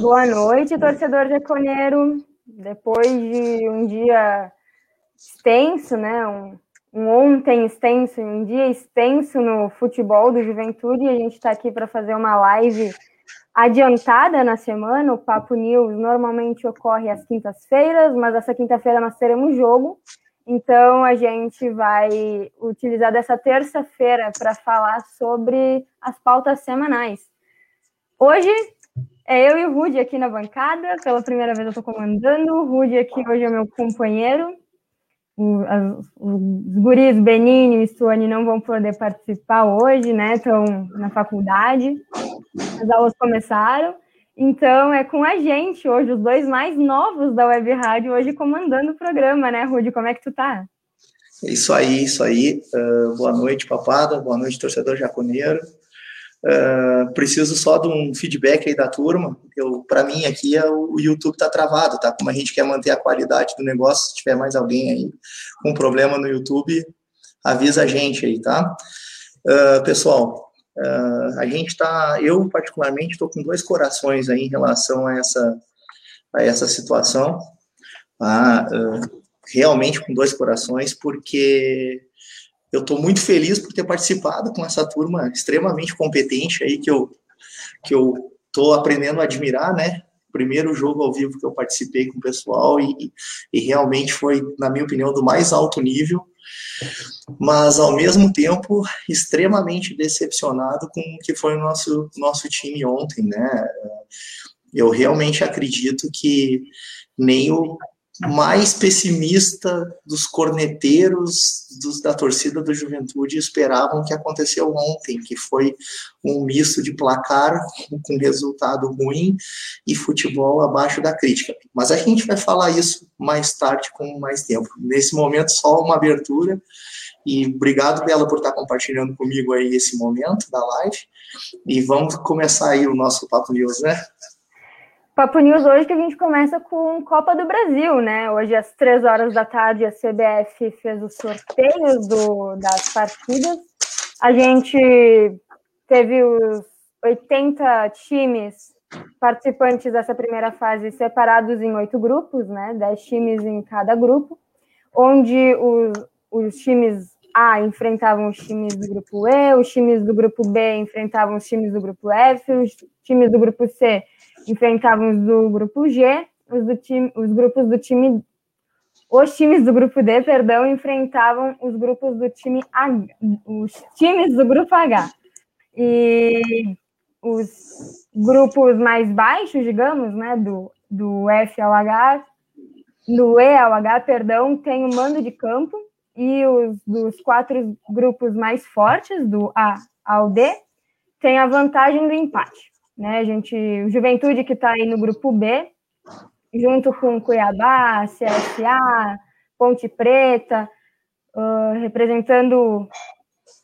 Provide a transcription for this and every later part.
Boa noite, torcedor jaconeiro. Depois de um dia extenso, né? Um, um ontem extenso, um dia extenso no futebol do Juventude, a gente está aqui para fazer uma live adiantada na semana. O Papo News normalmente ocorre às quintas-feiras, mas essa quinta-feira nós teremos jogo. Então a gente vai utilizar dessa terça-feira para falar sobre as pautas semanais. Hoje é eu e o Rudy aqui na bancada, pela primeira vez eu estou comandando. O Rudy aqui hoje é meu companheiro. os, os guris Beninho e Suane não vão poder participar hoje, né? Estão na faculdade. As aulas começaram. Então é com a gente hoje, os dois mais novos da Web Rádio, hoje comandando o programa, né, Rudy? Como é que tu tá? Isso aí, isso aí. Uh, boa noite, papada. Boa noite, torcedor jaconeiro. Uh, preciso só de um feedback aí da turma. Eu, para mim aqui é o, o YouTube tá travado, tá? Como a gente quer manter a qualidade do negócio, se tiver mais alguém aí com problema no YouTube, avisa a gente aí, tá? Uh, pessoal, uh, a gente tá, eu particularmente estou com dois corações aí em relação a essa a essa situação, tá? realmente com dois corações, porque eu estou muito feliz por ter participado com essa turma extremamente competente aí que eu que eu estou aprendendo a admirar, né? Primeiro jogo ao vivo que eu participei com o pessoal e, e realmente foi, na minha opinião, do mais alto nível, mas ao mesmo tempo extremamente decepcionado com o que foi o nosso nosso time ontem, né? Eu realmente acredito que nem o mais pessimista dos corneteiros dos, da torcida do Juventude esperavam que aconteceu ontem, que foi um misto de placar com resultado ruim e futebol abaixo da crítica. Mas a gente vai falar isso mais tarde com mais tempo. Nesse momento só uma abertura e obrigado Bela por estar compartilhando comigo aí esse momento da live e vamos começar aí o nosso papo news, né? Papo News hoje que a gente começa com Copa do Brasil, né? Hoje às três horas da tarde a CBF fez os sorteios do, das partidas. A gente teve os 80 times participantes dessa primeira fase separados em oito grupos, né? Dez times em cada grupo, onde os, os times A enfrentavam os times do grupo E, os times do grupo B enfrentavam os times do grupo F, os times do grupo C enfrentavam os do grupo G, os, do time, os grupos do time. Os times do grupo D, perdão, enfrentavam os grupos do time H, os times do grupo H. E os grupos mais baixos, digamos, né, do, do F ao H, do E ao H, perdão, tem o mando de campo, e os dos quatro grupos mais fortes, do A ao D, tem a vantagem do empate. Né? A gente, o Juventude que está aí no grupo B, junto com Cuiabá, CSA, Ponte Preta, uh, representando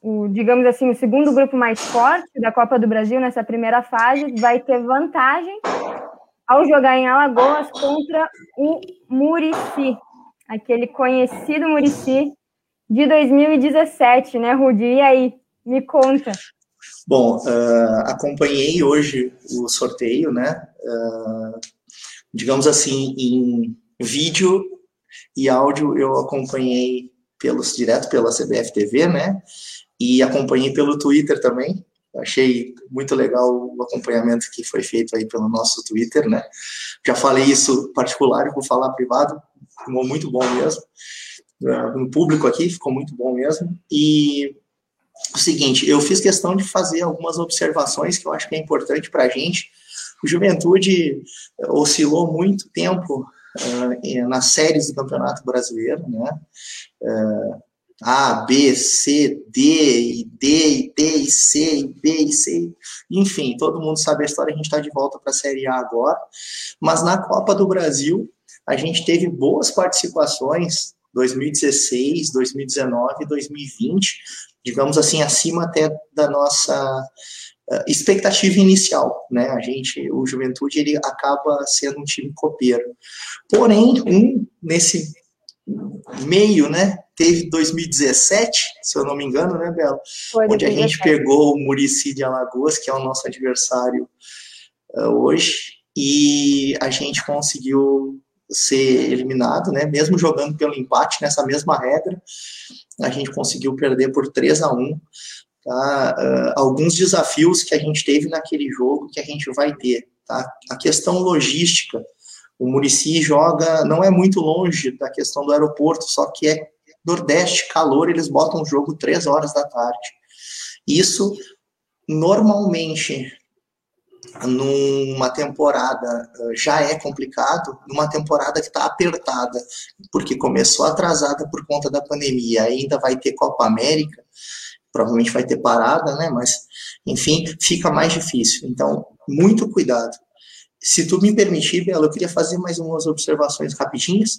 o, digamos assim, o segundo grupo mais forte da Copa do Brasil nessa primeira fase, vai ter vantagem ao jogar em Alagoas contra o Murici, aquele conhecido Murici de 2017, né, Rudi? E aí, me conta. Bom, uh, acompanhei hoje o sorteio, né? Uh, digamos assim, em vídeo e áudio eu acompanhei pelos direto pela CBF TV, né? E acompanhei pelo Twitter também. Achei muito legal o acompanhamento que foi feito aí pelo nosso Twitter, né? Já falei isso particular, vou falar privado, ficou muito bom mesmo. No público aqui ficou muito bom mesmo. E o seguinte, eu fiz questão de fazer algumas observações que eu acho que é importante para a gente. O Juventude eh, oscilou muito tempo uh, nas séries do Campeonato Brasileiro, né? Uh, a, B, C, D, e D, e D, e C, e B, e C. Enfim, todo mundo sabe a história, a gente está de volta para a Série A agora. Mas na Copa do Brasil, a gente teve boas participações 2016, 2019, 2020, digamos assim, acima até da nossa uh, expectativa inicial, né? A gente, o Juventude, ele acaba sendo um time copeiro. Porém, um nesse meio, né? Teve 2017, se eu não me engano, né, Bela? Foi, onde a gente pegou o Murici de Alagoas, que é o nosso adversário uh, hoje e a gente conseguiu ser eliminado, né? Mesmo jogando pelo empate nessa mesma regra, a gente conseguiu perder por 3 a 1 tá? Uh, alguns desafios que a gente teve naquele jogo que a gente vai ter, tá? A questão logística, o Murici joga, não é muito longe da questão do aeroporto, só que é Nordeste, calor, eles botam o jogo três horas da tarde. Isso, normalmente, numa temporada já é complicado, numa temporada que está apertada, porque começou atrasada por conta da pandemia, ainda vai ter Copa América, provavelmente vai ter parada, né? Mas, enfim, fica mais difícil. Então, muito cuidado. Se tu me permitir, Bela, eu queria fazer mais umas observações rapidinhas.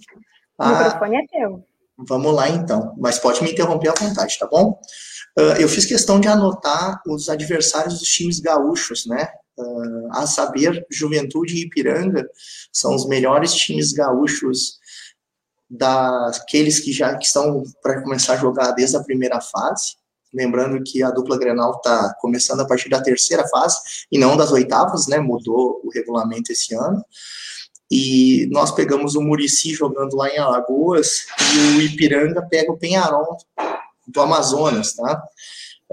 O ah, microfone é teu. Vamos lá, então. Mas pode me interromper à vontade, tá bom? Uh, eu fiz questão de anotar os adversários dos times gaúchos, né? Uh, a saber, Juventude e Ipiranga são os melhores times gaúchos daqueles que já que estão para começar a jogar desde a primeira fase. Lembrando que a dupla Grenal está começando a partir da terceira fase e não das oitavas, né? Mudou o regulamento esse ano. E nós pegamos o Murici jogando lá em Alagoas e o Ipiranga pega o Penharol do Amazonas, tá?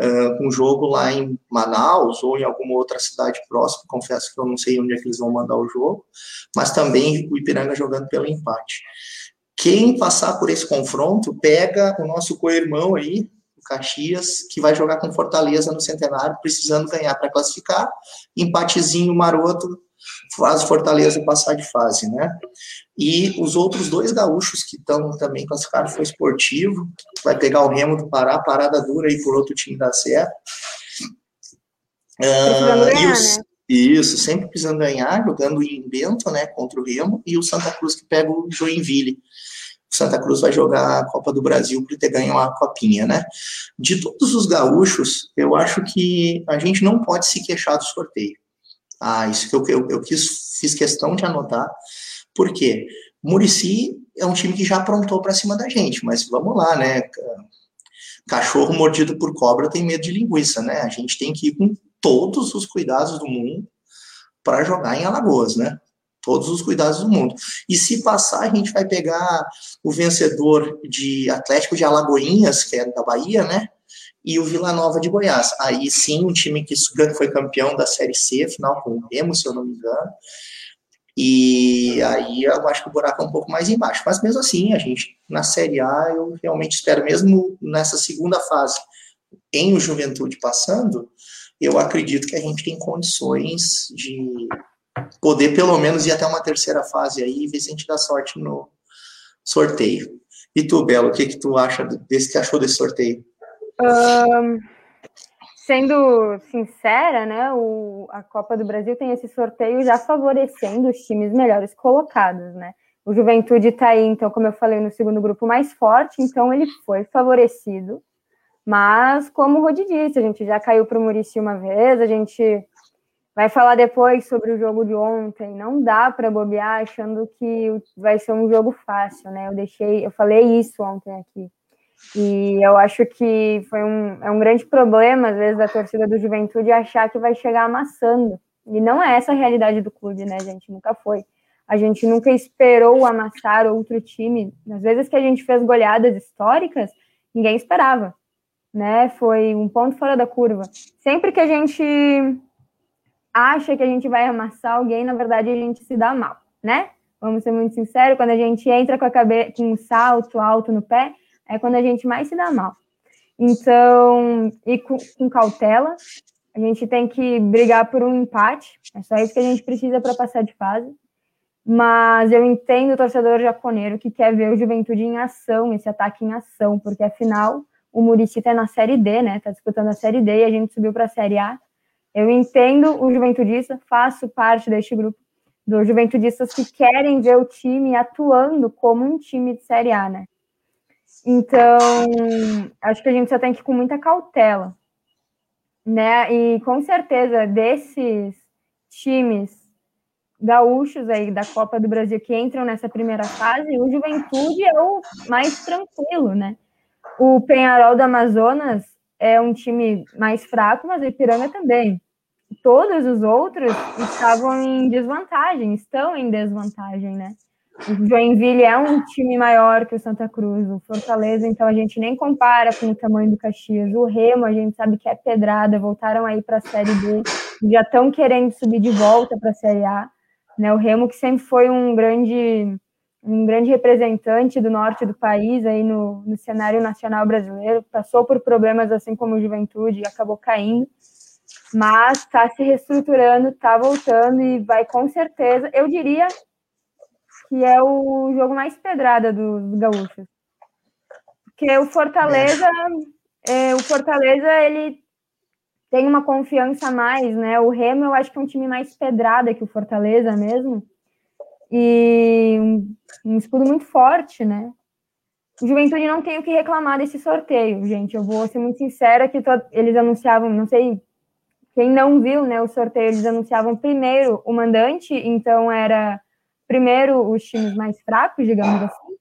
Uh, um jogo lá em Manaus ou em alguma outra cidade próxima, confesso que eu não sei onde é que eles vão mandar o jogo, mas também o Ipiranga jogando pelo empate. Quem passar por esse confronto pega o nosso co-irmão aí, o Caxias, que vai jogar com Fortaleza no Centenário, precisando ganhar para classificar, empatezinho maroto faz Fortaleza passar de fase, né? E os outros dois gaúchos que estão também classificados foi esportivo, vai pegar o Remo do Pará, parada dura aí por outro time da Serra. Uh, ganhar, os, né? Isso, sempre precisando ganhar, jogando em Bento, né, contra o Remo, e o Santa Cruz que pega o Joinville. O Santa Cruz vai jogar a Copa do Brasil por ter ganho uma copinha, né? De todos os gaúchos, eu acho que a gente não pode se queixar do sorteio. Ah, isso que eu, eu, eu quis, fiz questão de anotar, porque Murici é um time que já aprontou para cima da gente, mas vamos lá, né? Cachorro mordido por cobra tem medo de linguiça, né? A gente tem que ir com todos os cuidados do mundo para jogar em Alagoas, né? Todos os cuidados do mundo. E se passar, a gente vai pegar o vencedor de Atlético de Alagoinhas, que é da Bahia, né? E o Vila Nova de Goiás. Aí sim, um time que foi campeão da Série C, final com o Remo, se eu não me engano. E aí eu acho que o buraco é um pouco mais embaixo. Mas mesmo assim, a gente, na Série A, eu realmente espero, mesmo nessa segunda fase, em o Juventude passando, eu acredito que a gente tem condições de poder pelo menos ir até uma terceira fase aí e ver se a gente dá sorte no sorteio. E tu, Belo, o que, que tu acha desse que achou desse sorteio? Um, sendo sincera, né, o, a Copa do Brasil tem esse sorteio já favorecendo os times melhores colocados, né? O Juventude está aí, então, como eu falei, no segundo grupo mais forte, então ele foi favorecido. Mas, como o Rodi disse, a gente já caiu para o Murici uma vez, a gente vai falar depois sobre o jogo de ontem. Não dá para bobear achando que vai ser um jogo fácil, né? Eu deixei, eu falei isso ontem aqui. E eu acho que foi um, é um grande problema, às vezes, da torcida do Juventude achar que vai chegar amassando. E não é essa a realidade do clube, né, gente? Nunca foi. A gente nunca esperou amassar outro time. Às vezes que a gente fez goleadas históricas, ninguém esperava, né? Foi um ponto fora da curva. Sempre que a gente acha que a gente vai amassar alguém, na verdade a gente se dá mal, né? Vamos ser muito sinceros, quando a gente entra com a cabeça com um salto alto no pé, é quando a gente mais se dá mal. Então, e com, com cautela, a gente tem que brigar por um empate, é só isso que a gente precisa para passar de fase. Mas eu entendo o torcedor jaconeiro que quer ver o Juventude em ação, esse ataque em ação, porque afinal o Murici está na Série D, né? Está disputando a Série D e a gente subiu para a Série A. Eu entendo o Juventudista, faço parte deste grupo dos Juventudistas que querem ver o time atuando como um time de Série A, né? Então, acho que a gente só tem que ir com muita cautela, né? E com certeza desses times gaúchos aí da Copa do Brasil que entram nessa primeira fase, o Juventude é o mais tranquilo, né? O Penharol do Amazonas é um time mais fraco, mas o Ipiranga também. todos os outros estavam em desvantagem, estão em desvantagem, né? Joinville é um time maior que o Santa Cruz, o Fortaleza, então a gente nem compara com o tamanho do Caxias. O Remo, a gente sabe que é pedrada, voltaram aí para a Série B, já estão querendo subir de volta para a Série A. Né? O Remo, que sempre foi um grande, um grande representante do norte do país aí no, no cenário nacional brasileiro, passou por problemas assim como o Juventude e acabou caindo mas está se reestruturando, está voltando e vai com certeza, eu diria que é o jogo mais pedrada dos do gaúchos. Porque o Fortaleza, é, o Fortaleza, ele tem uma confiança a mais, né? O Remo, eu acho que é um time mais pedrada que o Fortaleza mesmo. E um, um escudo muito forte, né? O Juventude não tem o que reclamar desse sorteio, gente. Eu vou ser muito sincera que eles anunciavam, não sei quem não viu, né, o sorteio, eles anunciavam primeiro o mandante, então era primeiro os times mais fracos, digamos assim,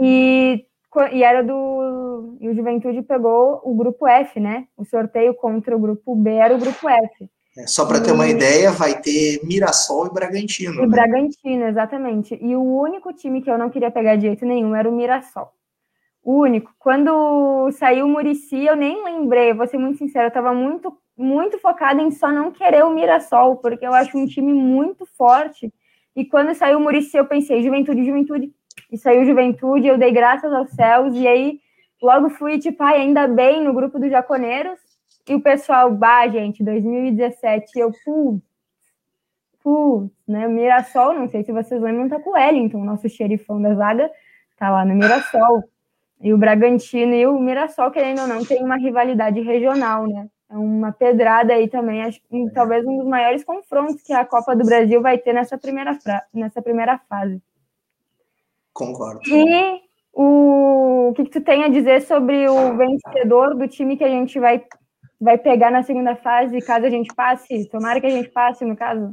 e, e era do. E o Juventude pegou o grupo F, né? O sorteio contra o grupo B era o grupo F. É, só para ter uma ideia, vai ter Mirassol e Bragantino. E né? Bragantino, exatamente. E o único time que eu não queria pegar de jeito nenhum era o Mirassol. O único. Quando saiu o Murici, eu nem lembrei, vou ser muito sincera, eu estava muito, muito focada em só não querer o Mirassol, porque eu acho um time muito forte e quando saiu o Murici, eu pensei, juventude, juventude. E saiu juventude, eu dei graças aos céus. E aí, logo fui, tipo, ai, ainda bem, no grupo dos jaconeiros. E o pessoal, bah, gente, 2017, eu, putz, putz, né? Mirassol, não sei se vocês lembram, tá com o Wellington, nosso xerifão da zaga, tá lá no Mirassol. E o Bragantino e o Mirassol, querendo ou não, tem uma rivalidade regional, né? É uma pedrada aí também, acho que talvez um dos maiores confrontos que a Copa do Brasil vai ter nessa primeira, nessa primeira fase. Concordo. E o, o que, que tu tem a dizer sobre o vencedor do time que a gente vai, vai pegar na segunda fase, caso a gente passe? Tomara que a gente passe, no caso.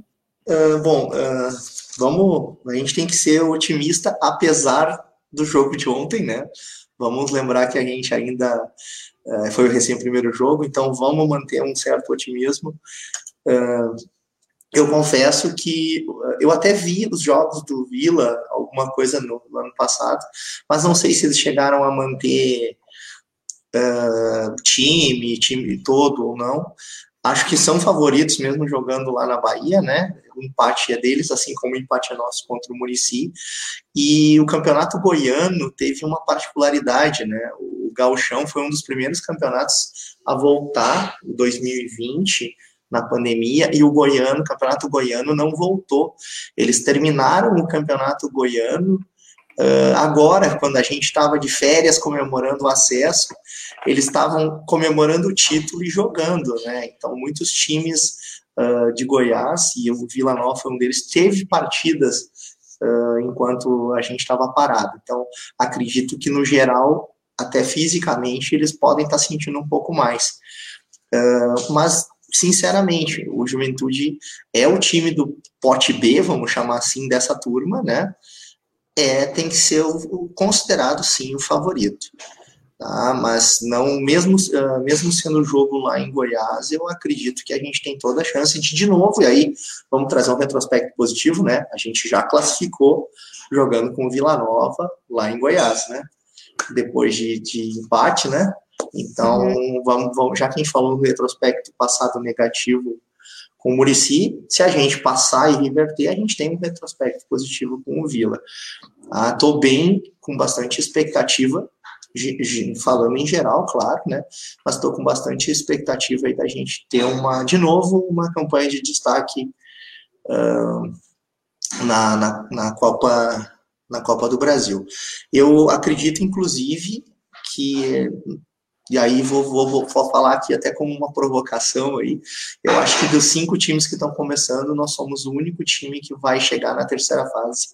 Uh, bom, uh, vamos. A gente tem que ser otimista, apesar do jogo de ontem, né? Vamos lembrar que a gente ainda é, foi o recém primeiro jogo, então vamos manter um certo otimismo. Uh, eu confesso que eu até vi os jogos do Vila, alguma coisa no, no ano passado, mas não sei se eles chegaram a manter uh, time, time todo ou não. Acho que são favoritos mesmo jogando lá na Bahia, né? O empate é deles, assim como o empate é nosso contra o Murici. E o campeonato goiano teve uma particularidade, né? O o Gauchão foi um dos primeiros campeonatos a voltar em 2020 na pandemia e o goiano, o campeonato goiano não voltou. Eles terminaram o campeonato goiano uh, agora, quando a gente estava de férias comemorando o acesso, eles estavam comemorando o título e jogando, né? Então muitos times uh, de Goiás e o Vila Nova foi um deles teve partidas uh, enquanto a gente estava parado. Então acredito que no geral até fisicamente, eles podem estar tá sentindo um pouco mais. Uh, mas, sinceramente, o Juventude é o time do pote B, vamos chamar assim, dessa turma, né? É, tem que ser o, o considerado, sim, o favorito. Tá? Mas não, mesmo, uh, mesmo sendo o jogo lá em Goiás, eu acredito que a gente tem toda a chance de, de novo, e aí vamos trazer um retrospecto positivo, né? A gente já classificou jogando com o Vila Nova lá em Goiás, né? Depois de, de empate, né? Então, uhum. vamos, vamos, já quem falou no retrospecto passado negativo com o Murici, se a gente passar e reverter, a gente tem um retrospecto positivo com o Vila. Estou ah, bem, com bastante expectativa, falando em geral, claro, né? Mas estou com bastante expectativa aí da gente ter uma, de novo, uma campanha de destaque uh, na, na, na Copa na Copa do Brasil. Eu acredito, inclusive, que e aí vou, vou, vou, falar aqui até como uma provocação aí. Eu acho que dos cinco times que estão começando, nós somos o único time que vai chegar na terceira fase,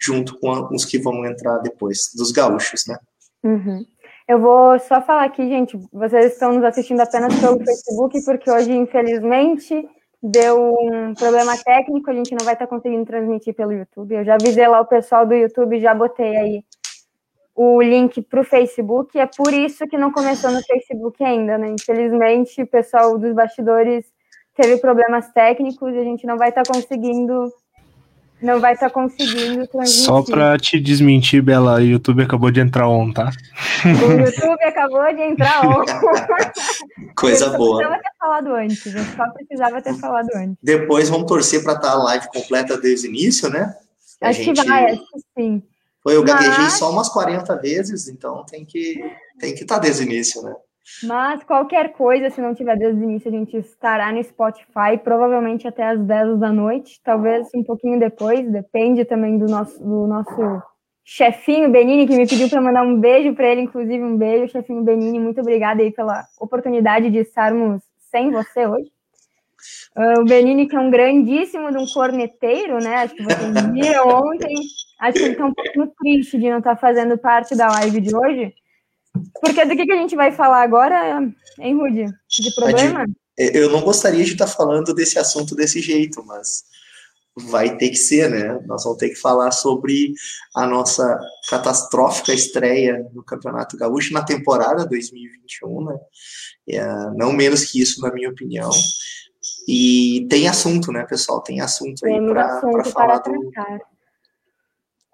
junto com os que vão entrar depois, dos gaúchos, né? Uhum. Eu vou só falar aqui, gente, vocês estão nos assistindo apenas pelo Facebook, porque hoje, infelizmente, deu um problema técnico, a gente não vai estar conseguindo transmitir pelo YouTube. Eu já avisei lá o pessoal do YouTube, já botei aí o link para o Facebook, é por isso que não começou no Facebook ainda, né? Infelizmente, o pessoal dos bastidores teve problemas técnicos e a gente não vai estar tá conseguindo não vai estar tá conseguindo transmitir. Só para te desmentir, Bela, o YouTube acabou de entrar on, tá? O YouTube acabou de entrar on. Coisa boa. Precisava ter falado antes, eu só precisava ter falado antes. Depois vamos torcer para estar tá a live completa desde o início, né? A acho gente... que vai, acho que sim. Foi, eu Mas... gaguejei só umas 40 vezes, então tem que tem que estar tá desde o início, né? Mas qualquer coisa, se não tiver desde o início, a gente estará no Spotify, provavelmente até as 10 da noite, talvez um pouquinho depois, depende também do nosso, do nosso chefinho Benini, que me pediu para mandar um beijo para ele, inclusive um beijo, chefinho Benini, muito obrigada aí pela oportunidade de estarmos sem você hoje. Uh, o Benini, que é um grandíssimo de um corneteiro, né? Acho que vocês viram ontem. Acho que ele está um pouquinho triste de não estar tá fazendo parte da live de hoje. Porque do que, que a gente vai falar agora, hein, Rudy? De problema? Eu não gostaria de estar falando desse assunto desse jeito, mas vai ter que ser, né? Nós vamos ter que falar sobre a nossa catastrófica estreia no Campeonato Gaúcho na temporada 2021, né? É, não menos que isso, na minha opinião. E tem assunto, né, pessoal? Tem assunto aí para falar do...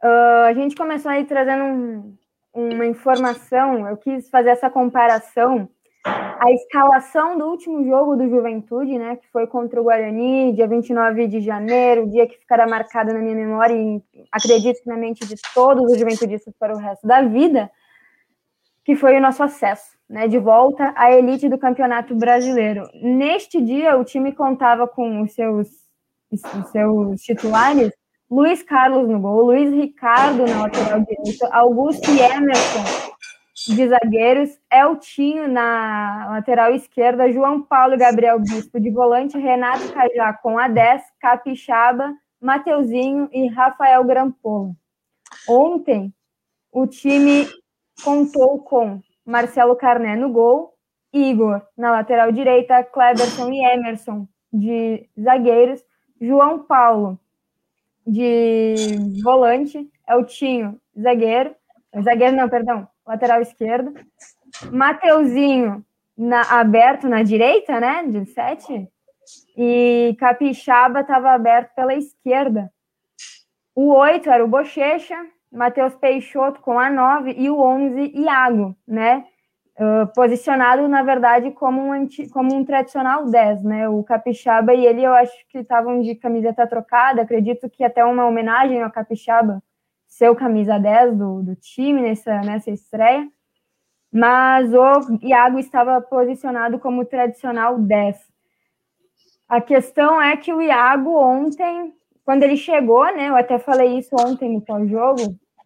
Uh, a gente começou aí trazendo um, uma informação, eu quis fazer essa comparação. A escalação do último jogo do Juventude, né, que foi contra o Guarani, dia 29 de janeiro, dia que ficará marcado na minha memória e acredito que na mente de todos os juventudistas para o resto da vida, que foi o nosso acesso, né, de volta à elite do Campeonato Brasileiro. Neste dia, o time contava com os seus, os seus titulares Luiz Carlos no gol, Luiz Ricardo na lateral direita, Augusto e Emerson de zagueiros, Eltinho na lateral esquerda, João Paulo e Gabriel Bispo de volante, Renato Cajá com a 10, Capixaba, Mateuzinho e Rafael Grampolo. Ontem, o time contou com Marcelo Carné no gol, Igor na lateral direita, Cleberson e Emerson de zagueiros, João Paulo de volante, é o Tinho, zagueiro, zagueiro não, perdão, lateral esquerdo, Mateuzinho na, aberto na direita, né, de sete, e Capixaba estava aberto pela esquerda. O oito era o Bochecha, Matheus Peixoto com a nove e o onze, Iago, né, Posicionado, na verdade, como um, anti, como um tradicional 10, né? O Capixaba e ele, eu acho que estavam de camiseta trocada, acredito que até uma homenagem ao Capixaba, seu camisa 10 do, do time nessa, nessa estreia, mas o Iago estava posicionado como tradicional 10. A questão é que o Iago ontem, quando ele chegou, né? Eu até falei isso ontem no pós-jogo,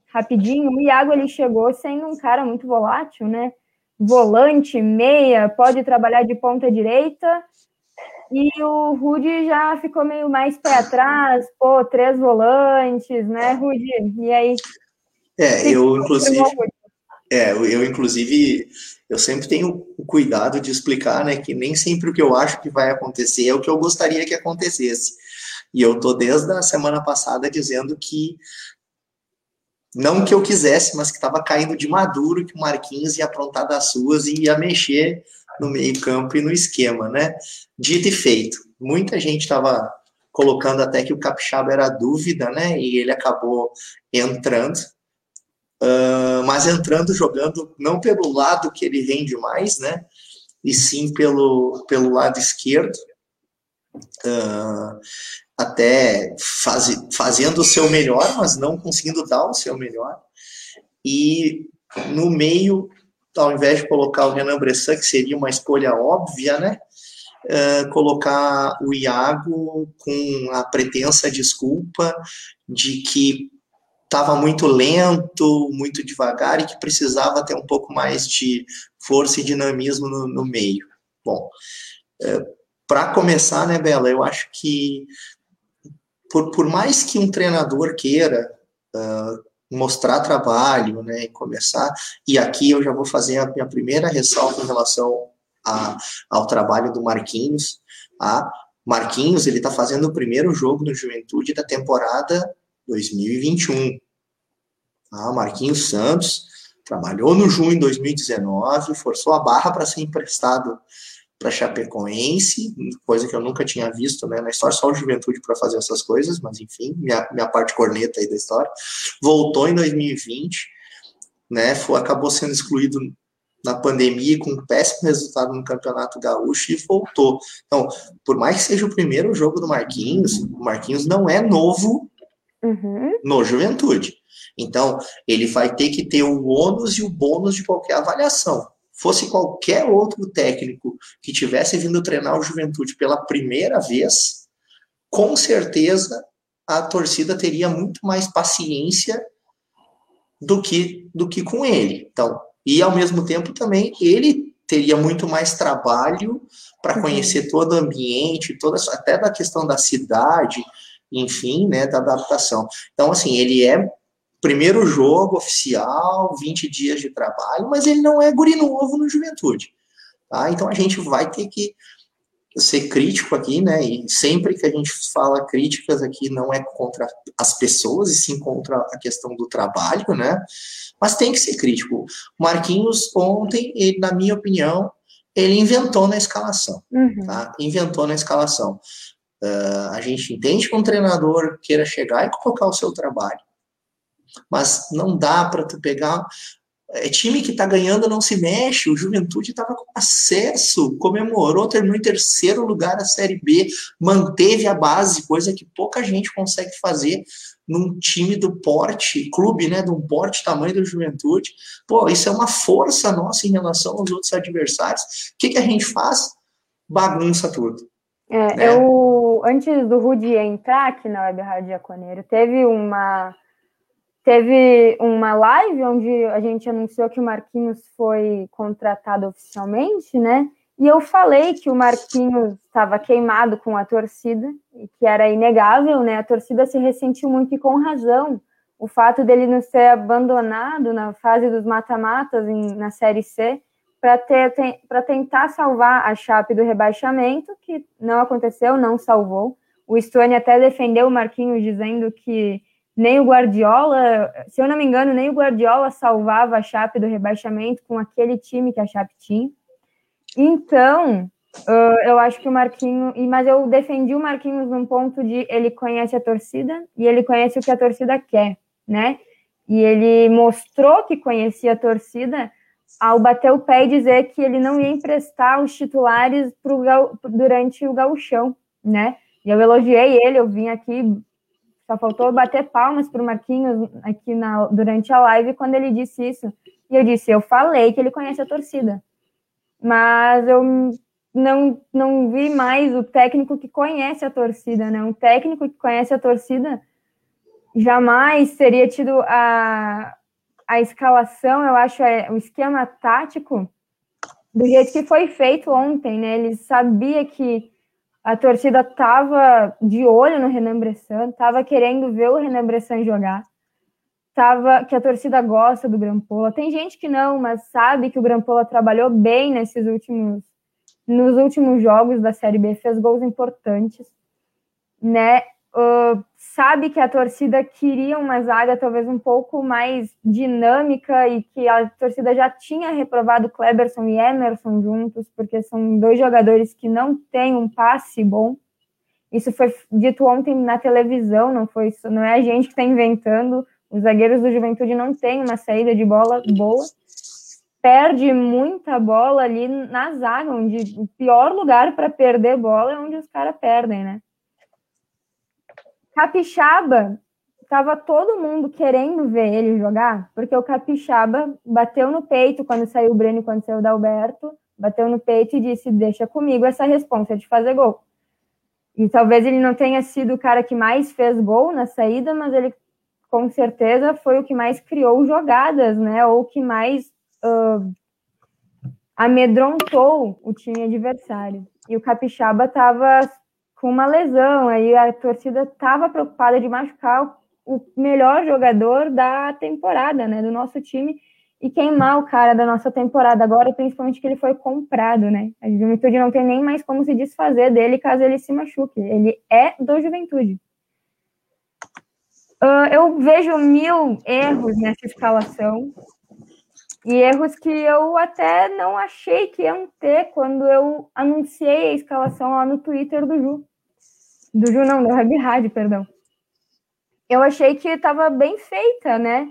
rapidinho, o Iago ele chegou sendo um cara muito volátil, né? Volante, meia, pode trabalhar de ponta direita. E o Rudy já ficou meio mais para trás, pô, três volantes, né, Rudy? E aí? É, eu inclusive, é, eu inclusive, eu sempre tenho o cuidado de explicar, né, que nem sempre o que eu acho que vai acontecer é o que eu gostaria que acontecesse. E eu tô desde a semana passada dizendo que não que eu quisesse, mas que estava caindo de maduro, que o Marquinhos ia aprontar das suas e ia mexer no meio-campo e no esquema, né? Dito e feito. Muita gente estava colocando até que o Capixaba era dúvida, né? E ele acabou entrando, uh, mas entrando jogando não pelo lado que ele rende mais, né? E sim pelo, pelo lado esquerdo. Uh, até faz, fazendo o seu melhor, mas não conseguindo dar o seu melhor. E no meio, ao invés de colocar o Renan Bressan, que seria uma escolha óbvia, né? Uh, colocar o Iago com a pretensa desculpa de que estava muito lento, muito devagar e que precisava ter um pouco mais de força e dinamismo no, no meio. Bom, uh, para começar, né, Bela, eu acho que por, por mais que um treinador queira uh, mostrar trabalho, né, e começar, e aqui eu já vou fazer a minha primeira ressalva em relação a, ao trabalho do Marquinhos, a Marquinhos, ele está fazendo o primeiro jogo no Juventude da temporada 2021. Ah, Marquinhos Santos trabalhou no junho de 2019, forçou a barra para ser emprestado para Chapecoense, coisa que eu nunca tinha visto né, na história, só o Juventude para fazer essas coisas, mas enfim, minha, minha parte corneta aí da história. Voltou em 2020, né, foi, acabou sendo excluído na pandemia com um péssimo resultado no Campeonato Gaúcho e voltou. Então, por mais que seja o primeiro jogo do Marquinhos, o Marquinhos não é novo uhum. no Juventude. Então, ele vai ter que ter o ônus e o bônus de qualquer avaliação. Fosse qualquer outro técnico que tivesse vindo treinar o Juventude pela primeira vez, com certeza a torcida teria muito mais paciência do que do que com ele. Então, e ao mesmo tempo também ele teria muito mais trabalho para uhum. conhecer todo o ambiente, toda até da questão da cidade, enfim, né, da adaptação. Então, assim, ele é primeiro jogo oficial, 20 dias de trabalho, mas ele não é guri novo no Juventude. Tá? Então a gente vai ter que ser crítico aqui, né? E sempre que a gente fala críticas aqui, não é contra as pessoas, e sim contra a questão do trabalho, né? Mas tem que ser crítico. Marquinhos, ontem, ele, na minha opinião, ele inventou na escalação, uhum. tá? Inventou na escalação. Uh, a gente entende que um treinador queira chegar e colocar o seu trabalho, mas não dá para tu pegar. É time que está ganhando não se mexe. O Juventude estava com acesso, comemorou, terminou em terceiro lugar a Série B, manteve a base, coisa que pouca gente consegue fazer num time do porte, clube, né, de um porte tamanho do Juventude. Pô, isso é uma força nossa em relação aos outros adversários. O que, que a gente faz? Bagunça tudo. É, né? eu, antes do Rudi entrar aqui na Web Rádio Jaconeiro, teve uma Teve uma live onde a gente anunciou que o Marquinhos foi contratado oficialmente, né? E eu falei que o Marquinhos estava queimado com a torcida, e que era inegável, né? A torcida se ressentiu muito e com razão. O fato dele não ser abandonado na fase dos mata-matas na Série C para te, tentar salvar a Chape do rebaixamento, que não aconteceu, não salvou. O Stuani até defendeu o Marquinhos dizendo que nem o Guardiola, se eu não me engano, nem o Guardiola salvava a Chape do rebaixamento com aquele time que a Chape tinha. Então, uh, eu acho que o Marquinhos, mas eu defendi o Marquinhos num ponto de ele conhece a torcida e ele conhece o que a torcida quer, né? E ele mostrou que conhecia a torcida ao bater o pé e dizer que ele não ia emprestar os titulares pro, durante o gauchão, né? E eu elogiei ele, eu vim aqui só faltou bater palmas para o Marquinhos aqui na, durante a live quando ele disse isso. E eu disse: eu falei que ele conhece a torcida. Mas eu não, não vi mais o técnico que conhece a torcida, né? Um técnico que conhece a torcida jamais teria tido a, a escalação, eu acho, é, o esquema tático do jeito que foi feito ontem, né? Ele sabia que a torcida estava de olho no Renan Bressan, estava querendo ver o Renan Bressan jogar, tava, que a torcida gosta do Grampola. Tem gente que não, mas sabe que o Grampola trabalhou bem nesses últimos, nos últimos jogos da Série B, fez gols importantes, né? Uh, sabe que a torcida queria uma zaga talvez um pouco mais dinâmica e que a torcida já tinha reprovado Kleberson e Emerson juntos, porque são dois jogadores que não têm um passe bom. Isso foi dito ontem na televisão, não foi isso, não é a gente que está inventando. Os zagueiros do Juventude não têm uma saída de bola boa. Perde muita bola ali na zaga, onde o pior lugar para perder bola é onde os caras perdem, né? Capixaba, tava todo mundo querendo ver ele jogar, porque o Capixaba bateu no peito quando saiu o Breno e quando saiu o Dalberto, bateu no peito e disse: Deixa comigo essa responsa de fazer gol. E talvez ele não tenha sido o cara que mais fez gol na saída, mas ele com certeza foi o que mais criou jogadas, né? Ou que mais uh, amedrontou o time adversário. E o Capixaba estava com uma lesão. Aí a torcida estava preocupada de machucar o melhor jogador da temporada, né, do nosso time e queimar o cara da nossa temporada agora, principalmente que ele foi comprado, né? A Juventude não tem nem mais como se desfazer dele caso ele se machuque. Ele é do Juventude. Uh, eu vejo mil erros nessa escalação. E erros que eu até não achei que iam ter quando eu anunciei a escalação lá no Twitter do Ju. Do Ju não, da Web Rádio, perdão. Eu achei que estava bem feita, né?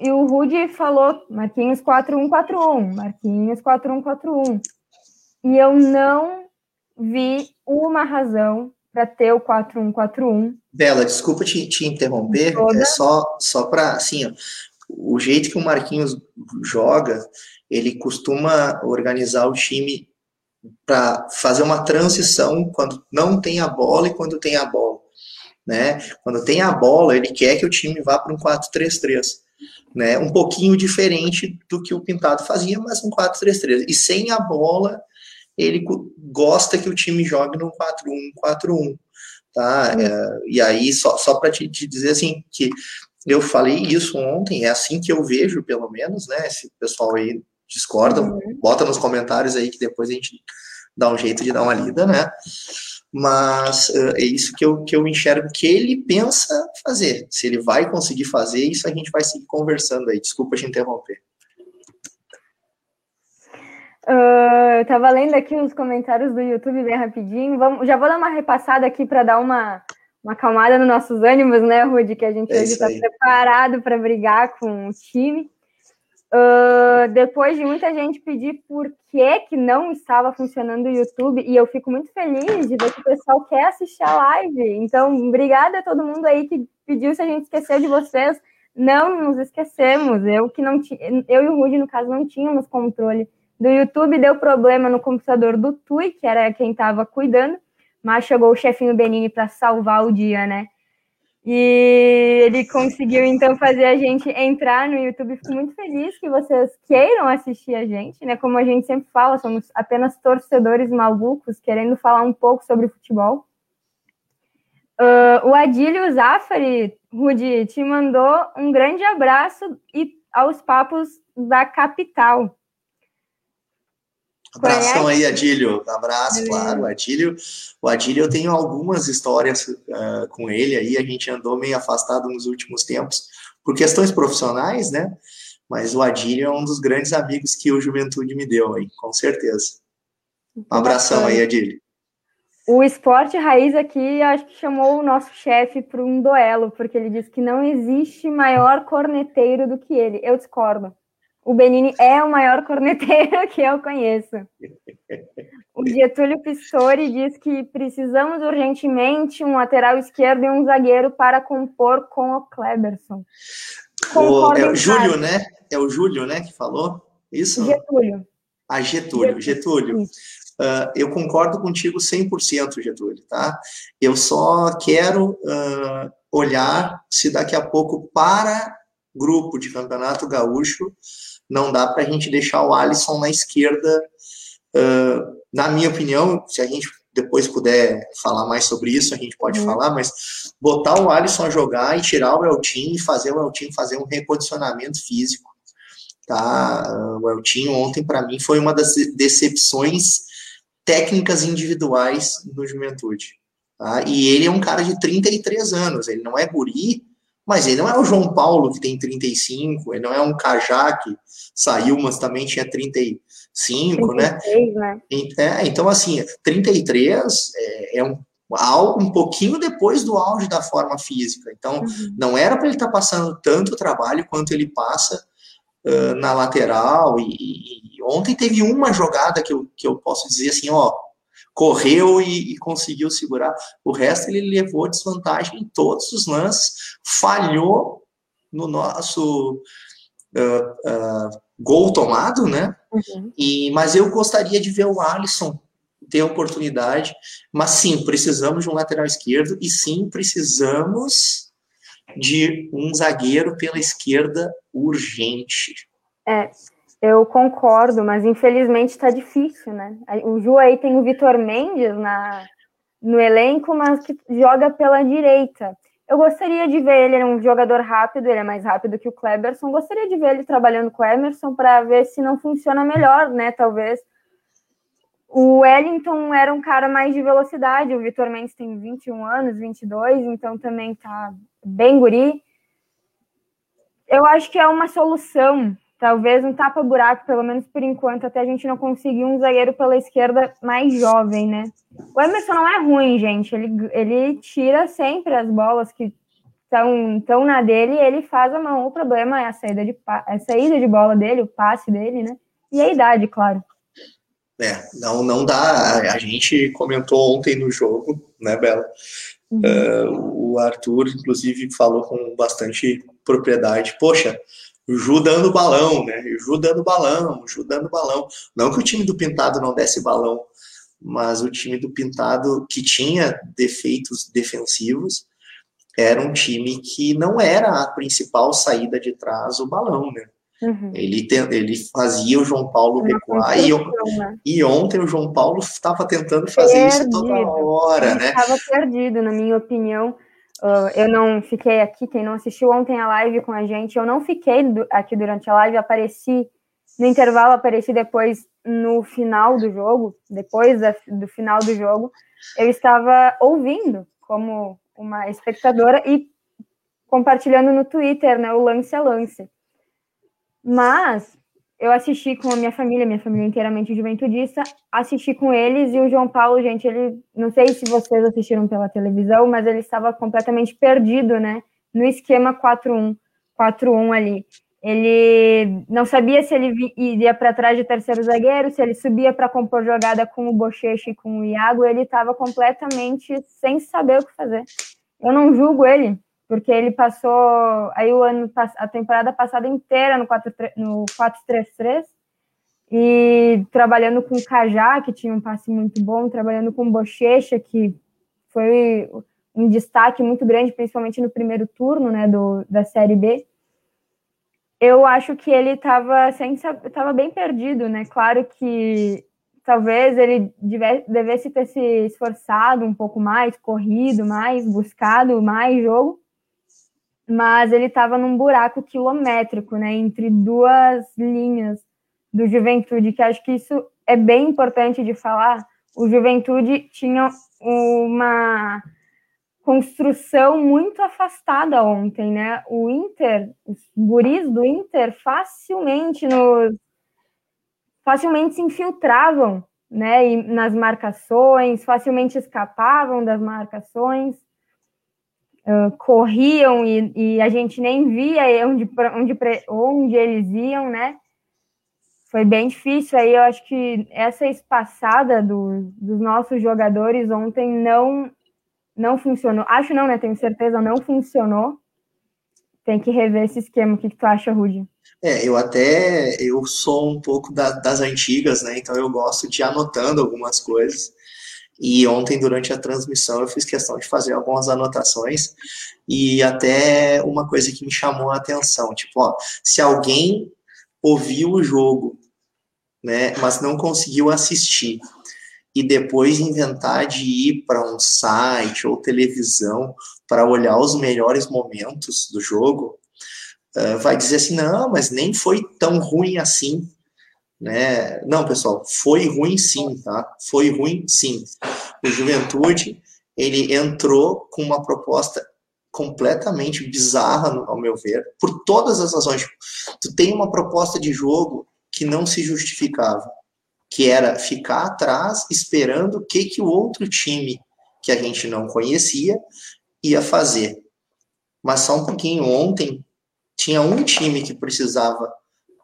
E o Rudy falou Marquinhos 4141, Marquinhos 4141. E eu não vi uma razão para ter o 4141. Bela, desculpa te, te interromper, Toda. é só, só para, assim, ó, o jeito que o Marquinhos joga, ele costuma organizar o time para fazer uma transição quando não tem a bola e quando tem a bola. Né? Quando tem a bola, ele quer que o time vá para um 4-3-3. Né? Um pouquinho diferente do que o Pintado fazia, mas um 4-3-3. E sem a bola, ele gosta que o time jogue no 4-1-4-1. Tá? É, e aí, só, só para te, te dizer assim, que eu falei isso ontem, é assim que eu vejo, pelo menos, né? Se o pessoal aí discorda, uhum. bota nos comentários aí que depois a gente dá um jeito de dar uma lida, né? Mas uh, é isso que eu, que eu enxergo que ele pensa fazer. Se ele vai conseguir fazer, isso a gente vai seguir conversando aí. Desculpa te interromper. Uh, eu tava lendo aqui os comentários do YouTube bem rapidinho. Vamos, já vou dar uma repassada aqui para dar uma uma acalmada nos nossos ânimos, né, Rudy? Que a gente é hoje está preparado para brigar com o time. Uh, depois de muita gente pedir por que, que não estava funcionando o YouTube, e eu fico muito feliz de ver que o pessoal quer assistir a live. Então, obrigada a todo mundo aí que pediu se a gente esqueceu de vocês. Não nos esquecemos. Eu que não eu e o Rudy, no caso, não tínhamos controle do YouTube, deu problema no computador do Tui, que era quem estava cuidando mas chegou o chefinho Benini para salvar o dia, né? E ele conseguiu então fazer a gente entrar no YouTube. Fico muito feliz que vocês queiram assistir a gente, né? Como a gente sempre fala, somos apenas torcedores malucos querendo falar um pouco sobre futebol. Uh, o Adílio Zafari, Rudi, te mandou um grande abraço e aos papos da capital. Abração aí, Adílio. Abraço, é. claro. Adílio, o Adílio, eu tenho algumas histórias uh, com ele aí. A gente andou meio afastado nos últimos tempos por questões profissionais, né? Mas o Adílio é um dos grandes amigos que o Juventude me deu aí, com certeza. Um abração aí, Adílio. O esporte raiz aqui, acho que chamou o nosso chefe para um duelo, porque ele disse que não existe maior corneteiro do que ele. Eu discordo. O Benini é o maior corneteiro que eu conheço. O Getúlio Pistori diz que precisamos urgentemente um lateral esquerdo e um zagueiro para compor com o Kleberson. O, é o Júlio, né? É o Júlio, né, que falou isso? Getúlio. Ah, Getúlio. Getúlio. Uh, eu concordo contigo 100%, Getúlio, tá? Eu só quero uh, olhar se daqui a pouco para grupo de campeonato gaúcho não dá para a gente deixar o Alisson na esquerda. Uh, na minha opinião, se a gente depois puder falar mais sobre isso, a gente pode uhum. falar, mas botar o Alisson a jogar e tirar o Eltinho e fazer o Eltinho fazer um recondicionamento físico. Tá? O Eltinho ontem, para mim, foi uma das decepções técnicas individuais no Juventude. Tá? E ele é um cara de 33 anos, ele não é guri, mas ele não é o João Paulo, que tem 35, ele não é um Cajá que saiu, mas também tinha 35, 33, né? né? É, então, assim, 33 é, é um, algo um pouquinho depois do auge da forma física. Então, uhum. não era para ele estar tá passando tanto trabalho quanto ele passa uh, na lateral. E, e, ontem teve uma jogada que eu, que eu posso dizer assim, ó, correu e, e, conseguiu segurar. O resto ele levou desvantagem em todos os lances, falhou no nosso uh, uh, gol tomado, né? Uhum. E, mas eu gostaria de ver o Alisson ter oportunidade. Mas sim, precisamos de um lateral esquerdo e sim, precisamos de um zagueiro pela esquerda urgente. É, eu concordo, mas infelizmente está difícil, né? O Ju aí tem o Vitor Mendes na, no elenco, mas que joga pela direita. Eu gostaria de ver ele, ele é um jogador rápido, ele é mais rápido que o Kleberson. Gostaria de ver ele trabalhando com o Emerson para ver se não funciona melhor, né? Talvez. O Wellington era um cara mais de velocidade, o Vitor Mendes tem 21 anos, 22, então também tá bem guri. Eu acho que é uma solução talvez um tapa-buraco, pelo menos por enquanto, até a gente não conseguir um zagueiro pela esquerda mais jovem, né? O Emerson não é ruim, gente. Ele, ele tira sempre as bolas que estão na dele e ele faz a mão. O problema é a saída, de, a saída de bola dele, o passe dele, né? E a idade, claro. É, não, não dá. A gente comentou ontem no jogo, né, Bela? Uhum. Uh, o Arthur, inclusive, falou com bastante propriedade. Poxa, Ju dando balão, né? O Ju dando balão, o Ju dando balão. Não que o time do Pintado não desse balão, mas o time do Pintado, que tinha defeitos defensivos, era um time que não era a principal saída de trás o balão, né? Uhum. Ele, te, ele fazia o João Paulo recuar e, né? e ontem o João Paulo estava tentando fazer perdido. isso toda hora, ele né? Estava perdido, na minha opinião. Uh, eu não fiquei aqui, quem não assistiu ontem a live com a gente, eu não fiquei do, aqui durante a live, apareci no intervalo, apareci depois no final do jogo, depois da, do final do jogo, eu estava ouvindo como uma espectadora e compartilhando no Twitter, né, o lance a lance. Mas eu assisti com a minha família, minha família inteiramente juventudista, assisti com eles e o João Paulo, gente, ele, não sei se vocês assistiram pela televisão, mas ele estava completamente perdido, né, no esquema 4-1, 4-1 ali. Ele não sabia se ele iria para trás de terceiro zagueiro, se ele subia para compor jogada com o Bochecha e com o Iago, ele estava completamente sem saber o que fazer. Eu não julgo ele, porque ele passou aí o ano a temporada passada inteira no 4-3-3 e trabalhando com o Cajá, que tinha um passe muito bom, trabalhando com o Bochecha, que foi um destaque muito grande, principalmente no primeiro turno, né, do, da Série B. Eu acho que ele estava estava bem perdido, né? Claro que talvez ele devesse ter se esforçado um pouco mais, corrido mais, buscado mais jogo, mas ele estava num buraco quilométrico, né, entre duas linhas do Juventude, que acho que isso é bem importante de falar. O Juventude tinha uma construção muito afastada ontem, né? O Inter, os guris do Inter facilmente nos facilmente se infiltravam, né, e nas marcações, facilmente escapavam das marcações corriam e, e, a gente nem via onde, onde, onde eles iam, né? Foi bem difícil. Aí eu acho que essa espaçada do, dos nossos jogadores ontem não não funcionou. Acho não, né? Tenho certeza, não funcionou. Tem que rever esse esquema. O que, que tu acha, Rudy? É, eu até eu sou um pouco da, das antigas, né? Então eu gosto de ir anotando algumas coisas. E ontem, durante a transmissão, eu fiz questão de fazer algumas anotações e até uma coisa que me chamou a atenção, tipo, ó, se alguém ouviu o jogo, né, mas não conseguiu assistir e depois inventar de ir para um site ou televisão para olhar os melhores momentos do jogo, uh, vai dizer assim, não, mas nem foi tão ruim assim né? Não, pessoal, foi ruim sim, tá? Foi ruim sim. O Juventude, ele entrou com uma proposta completamente bizarra, ao meu ver, por todas as razões. Tu tem uma proposta de jogo que não se justificava, que era ficar atrás esperando o que, que o outro time que a gente não conhecia ia fazer. Mas só um pouquinho, ontem tinha um time que precisava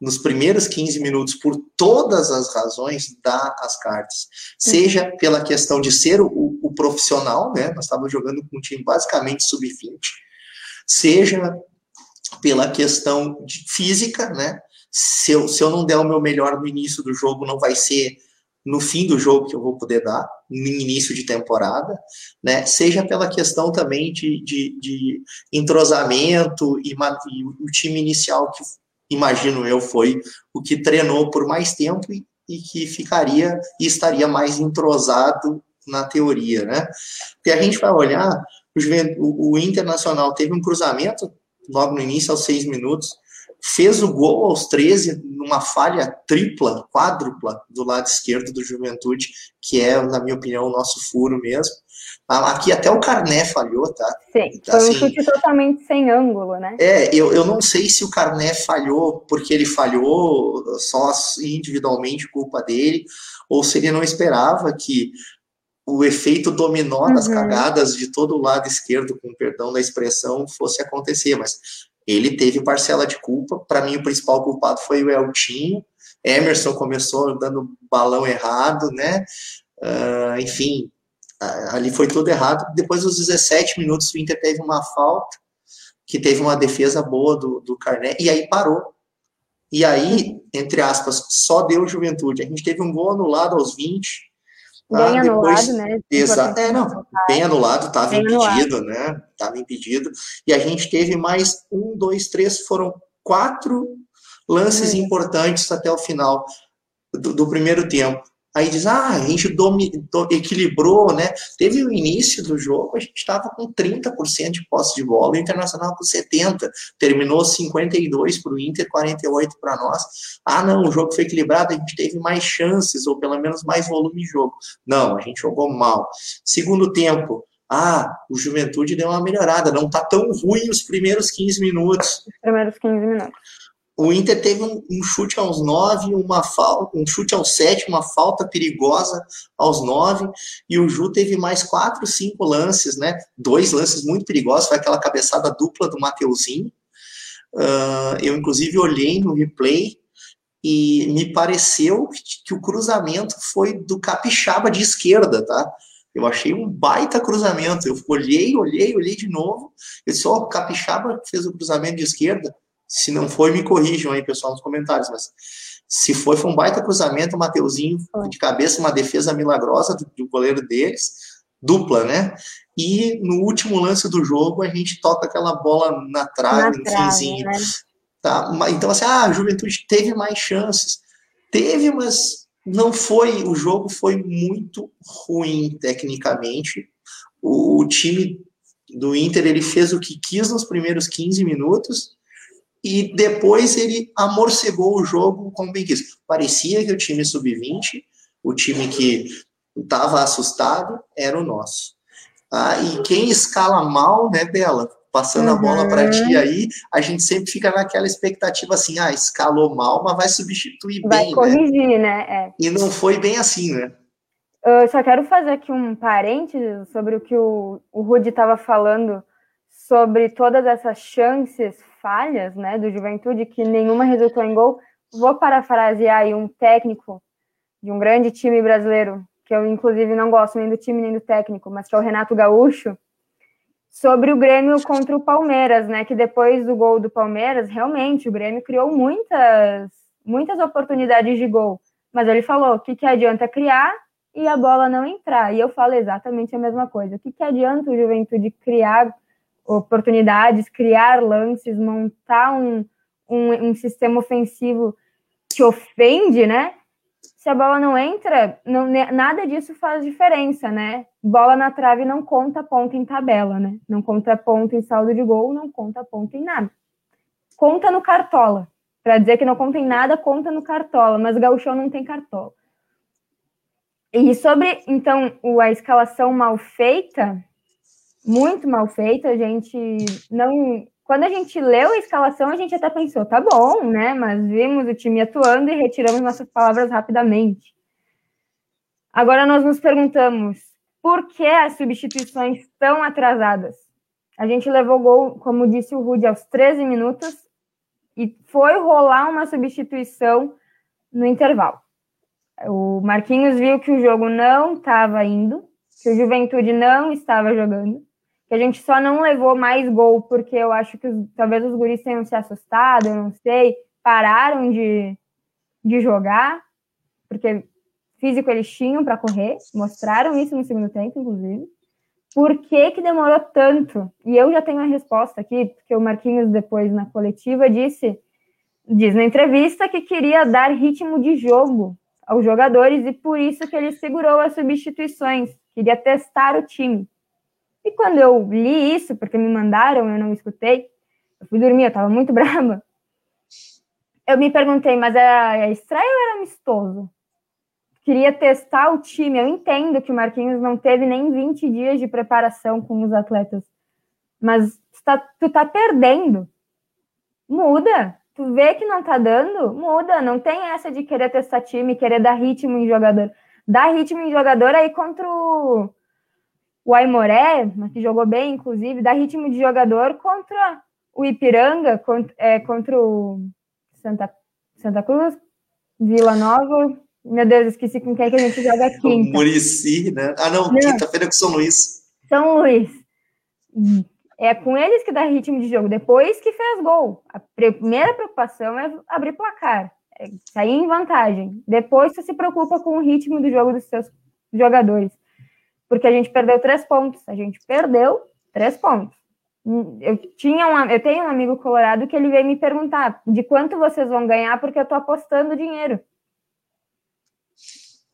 nos primeiros 15 minutos, por todas as razões, dá as cartas. Seja pela questão de ser o, o profissional, né? Nós estávamos jogando com um time basicamente sub-20, seja pela questão de física, né? Se eu, se eu não der o meu melhor no início do jogo, não vai ser no fim do jogo que eu vou poder dar, no início de temporada, né? Seja pela questão também de, de, de entrosamento e, e, o time inicial que imagino eu, foi o que treinou por mais tempo e, e que ficaria e estaria mais entrosado na teoria, né? Porque a gente vai olhar, o, o Internacional teve um cruzamento logo no início, aos seis minutos, fez o gol aos 13 numa falha tripla, quádrupla do lado esquerdo do Juventude, que é, na minha opinião, o nosso furo mesmo. Ah, aqui até o Carné falhou, tá? Sim, foi assim, um chute totalmente sem ângulo, né? É, eu, eu não sei se o Carné falhou porque ele falhou só individualmente, culpa dele, ou se ele não esperava que o efeito dominó uhum. das cagadas de todo o lado esquerdo, com perdão da expressão, fosse acontecer, mas ele teve parcela de culpa. Para mim, o principal culpado foi o Eltinho. Emerson começou dando balão errado, né? Uh, enfim, ali foi tudo errado. Depois dos 17 minutos, o Inter teve uma falta, que teve uma defesa boa do, do Carné, e aí parou. E aí, entre aspas, só deu juventude. A gente teve um gol anulado aos 20, Bem ah, anulado, depois, né? Exato. É, não, bem anulado, estava impedido, anulado. né? Estava impedido. E a gente teve mais um, dois, três, foram quatro lances hum. importantes até o final do, do primeiro tempo. Aí diz, ah, a gente domi, do, equilibrou, né? Teve o início do jogo, a gente estava com 30% de posse de bola, o Internacional com 70%, terminou 52% para o Inter, 48% para nós. Ah, não, o jogo foi equilibrado, a gente teve mais chances, ou pelo menos mais volume de jogo. Não, a gente jogou mal. Segundo tempo, ah, o Juventude deu uma melhorada, não tá tão ruim os primeiros 15 minutos. Os primeiros 15 minutos. O Inter teve um, um chute aos nove, uma falta, um chute aos sete, uma falta perigosa aos nove, e o Ju teve mais quatro, cinco lances, né? Dois lances muito perigosos, foi aquela cabeçada dupla do Mateuzinho. Uh, eu, inclusive, olhei no replay e me pareceu que o cruzamento foi do Capixaba de esquerda, tá? Eu achei um baita cruzamento. Eu olhei, olhei, olhei de novo. Eu disse, oh, o Capixaba fez o cruzamento de esquerda. Se não foi, me corrijam aí, pessoal, nos comentários. Mas se foi, foi um baita cruzamento, o Mateuzinho de cabeça, uma defesa milagrosa do, do goleiro deles, dupla, né? E no último lance do jogo, a gente toca aquela bola na trave, no finzinho. Né? Tá? Então, assim, ah, a Juventude teve mais chances. Teve, mas não foi. O jogo foi muito ruim tecnicamente. O, o time do Inter ele fez o que quis nos primeiros 15 minutos e depois ele amorcegou o jogo como bem quis. Parecia que o time sub-20, o time que estava assustado, era o nosso. Ah, e quem escala mal, né, Bela? Passando uhum. a bola para ti aí, a gente sempre fica naquela expectativa assim, ah, escalou mal, mas vai substituir vai bem, né? corrigir, né? né? É. E não foi bem assim, né? Eu só quero fazer aqui um parênteses sobre o que o, o Rudy estava falando sobre todas essas chances falhas né, do Juventude, que nenhuma resultou em gol. Vou parafrasear aí um técnico de um grande time brasileiro, que eu inclusive não gosto nem do time nem do técnico, mas que é o Renato Gaúcho, sobre o Grêmio contra o Palmeiras, né? Que depois do gol do Palmeiras, realmente o Grêmio criou muitas, muitas oportunidades de gol. Mas ele falou: o que, que adianta criar e a bola não entrar? E eu falo exatamente a mesma coisa. O que, que adianta o Juventude criar oportunidades, criar lances, montar um, um, um, sistema ofensivo que ofende, né? Se a bola não entra, não, nada disso faz diferença, né? Bola na trave não conta ponto em tabela, né? Não conta ponto em saldo de gol, não conta ponto em nada. Conta no cartola. Para dizer que não conta em nada, conta no cartola, mas o gauchão não tem cartola. E sobre, então, a escalação mal feita, muito mal feita. A gente não. Quando a gente leu a escalação, a gente até pensou, tá bom, né? Mas vimos o time atuando e retiramos nossas palavras rapidamente. Agora nós nos perguntamos por que as substituições estão atrasadas? A gente levou gol, como disse o Rude, aos 13 minutos e foi rolar uma substituição no intervalo. O Marquinhos viu que o jogo não estava indo, que o Juventude não estava jogando, que a gente só não levou mais gol porque eu acho que os, talvez os guris tenham se assustado, eu não sei, pararam de, de jogar, porque físico eles tinham para correr, mostraram isso no segundo tempo, inclusive. Por que, que demorou tanto? E eu já tenho a resposta aqui, porque o Marquinhos, depois na coletiva, disse, diz na entrevista que queria dar ritmo de jogo aos jogadores e por isso que ele segurou as substituições, queria testar o time. E quando eu li isso, porque me mandaram, eu não escutei, eu fui dormir, eu estava muito brava. eu me perguntei, mas era estreia ou era amistoso? Queria testar o time. Eu entendo que o Marquinhos não teve nem 20 dias de preparação com os atletas, mas tu tá, tu tá perdendo. Muda. Tu vê que não tá dando, muda. Não tem essa de querer testar time, querer dar ritmo em jogador. Dar ritmo em jogador aí contra o, o Aimoré, que jogou bem, inclusive, dar ritmo de jogador contra o Ipiranga, contra, é, contra o Santa, Santa Cruz, Vila Nova. Meu Deus, esqueci com quem que a gente joga aqui. Murici, né? Ah, não, não. quinta-feira com São Luís. São Luís. É com eles que dá ritmo de jogo, depois que fez gol. A primeira preocupação é abrir placar, é sair em vantagem. Depois você se preocupa com o ritmo do jogo dos seus jogadores. Porque a gente perdeu três pontos. A gente perdeu três pontos. Eu, tinha um, eu tenho um amigo colorado que ele veio me perguntar de quanto vocês vão ganhar, porque eu tô apostando dinheiro.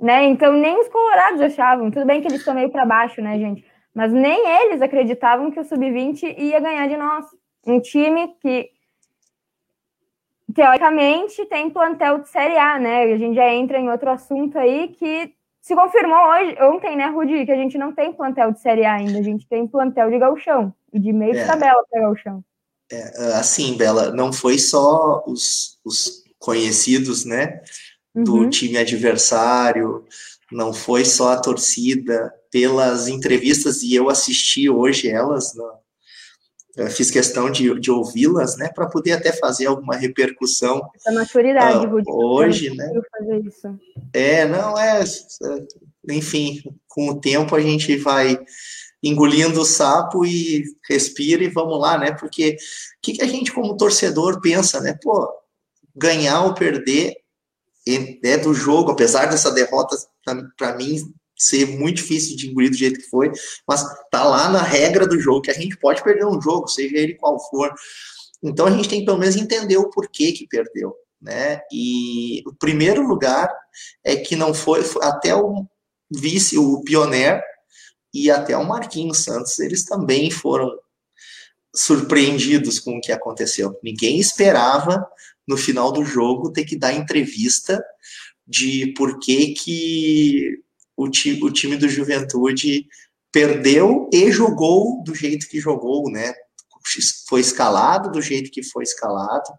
Né? Então nem os colorados achavam. Tudo bem que eles estão meio para baixo, né, gente? Mas nem eles acreditavam que o Sub-20 ia ganhar de nós. Um time que, teoricamente, tem plantel de Série A, né? E a gente já entra em outro assunto aí que se confirmou hoje, ontem, né, Rudi, que a gente não tem plantel de Série A ainda, a gente tem plantel de galchão e de meio é, de tabela para galchão. É, assim, Bela, não foi só os, os conhecidos, né, do uhum. time adversário, não foi só a torcida, pelas entrevistas, e eu assisti hoje elas, né, fiz questão de, de ouvi-las, né, para poder até fazer alguma repercussão. Essa maturidade, uh, Hoje, né? Fazer isso. É, não, é, enfim, com o tempo a gente vai engolindo o sapo e respira e vamos lá, né, porque o que, que a gente como torcedor pensa, né, pô, ganhar ou perder é do jogo, apesar dessa derrota, para mim, ser muito difícil de engolir do jeito que foi, mas tá lá na regra do jogo, que a gente pode perder um jogo, seja ele qual for. Então a gente tem que pelo menos entender o porquê que perdeu, né? E o primeiro lugar é que não foi, foi até o vice, o Pioneer e até o Marquinhos Santos, eles também foram surpreendidos com o que aconteceu. Ninguém esperava no final do jogo ter que dar entrevista de por que, que o, ti, o time do Juventude perdeu e jogou do jeito que jogou, né? Foi escalado do jeito que foi escalado.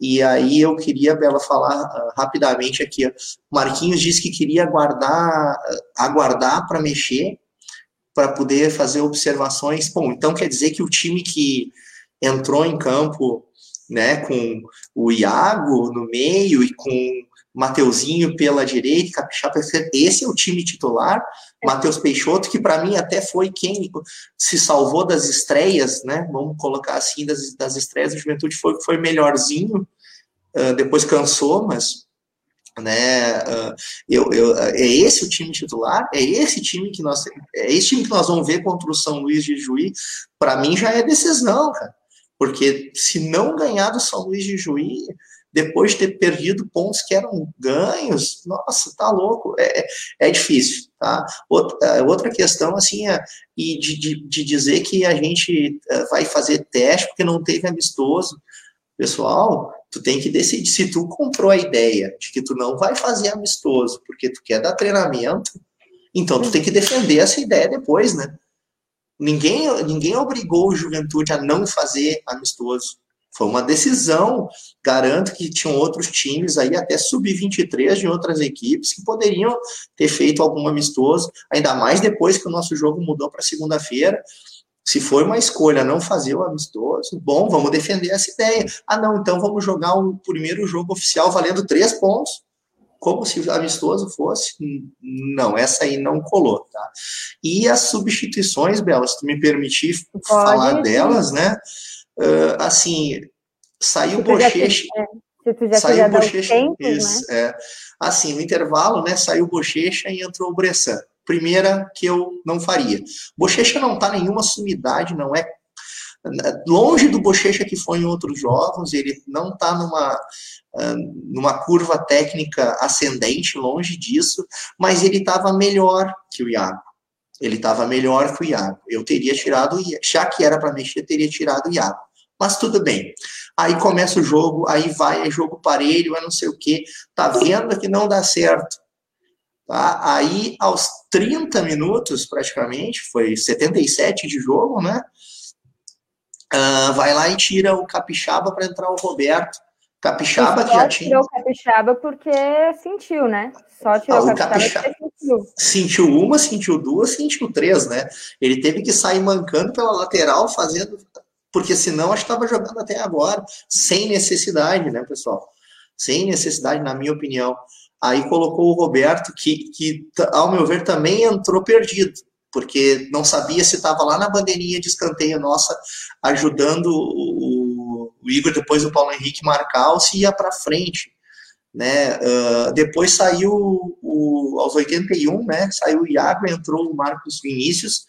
E aí eu queria, Bela, falar uh, rapidamente aqui. Marquinhos disse que queria aguardar, uh, aguardar para mexer, para poder fazer observações. Bom, então quer dizer que o time que entrou em campo né, com o Iago no meio e com Mateuzinho pela direita, Capixaba, esse é o time titular. É. Matheus Peixoto, que para mim até foi quem se salvou das estreias, né? Vamos colocar assim, das, das estreias da Juventude, foi, foi melhorzinho. Uh, depois cansou, mas né? Uh, eu, eu, é esse o time titular, é esse time que nós é esse time que nós vamos ver contra o São Luís de Juí. Para mim já é decisão, cara, porque se não ganhar do São Luís de Juí, depois de ter perdido pontos que eram ganhos, nossa, tá louco, é, é difícil, tá? Outra, é, outra questão, assim, é, e de, de, de dizer que a gente é, vai fazer teste porque não teve amistoso, pessoal, tu tem que decidir, se tu comprou a ideia de que tu não vai fazer amistoso porque tu quer dar treinamento, então tu tem que defender essa ideia depois, né? Ninguém, ninguém obrigou o Juventude a não fazer amistoso. Foi uma decisão. Garanto que tinham outros times aí, até sub-23 de outras equipes, que poderiam ter feito algum amistoso, ainda mais depois que o nosso jogo mudou para segunda-feira. Se foi uma escolha não fazer o amistoso, bom, vamos defender essa ideia. Ah, não, então vamos jogar o primeiro jogo oficial valendo três pontos, como se amistoso fosse. Não, essa aí não colou, tá? E as substituições, Bela, se tu me permitir Pode, falar delas, né? Uh, assim, saiu bochecha. É, saiu bochecha. Isso, né? é. Assim, no intervalo, né? Saiu bochecha e entrou o Bressan. Primeira que eu não faria. Bochecha não tá nenhuma sumidade, não é longe do Bochecha que foi em outros jogos, ele não está numa, numa curva técnica ascendente, longe disso, mas ele estava melhor que o Iago. Ele estava melhor que o Iago. Eu teria tirado, já que era para mexer, teria tirado o Iago mas tudo bem. aí começa o jogo, aí vai, é jogo parelho, é não sei o quê, tá vendo que não dá certo. Tá? Aí, aos 30 minutos, praticamente, foi 77 de jogo, né? Uh, vai lá e tira o Capixaba para entrar o Roberto. Capixaba que já tinha. tirou o Capixaba porque sentiu, né? Só tirou ah, o Capixaba, Capixaba sentiu. Uma, sentiu duas, sentiu três, né? Ele teve que sair mancando pela lateral, fazendo. Porque senão acho que estava jogando até agora, sem necessidade, né, pessoal? Sem necessidade, na minha opinião. Aí colocou o Roberto, que, que ao meu ver também entrou perdido porque não sabia se estava lá na bandeirinha de escanteio nossa, ajudando o, o Igor, depois o Paulo Henrique marcar, ou se ia para frente. Né? Uh, depois saiu o, aos 81, né? Saiu o Iago, entrou o Marcos Vinícius.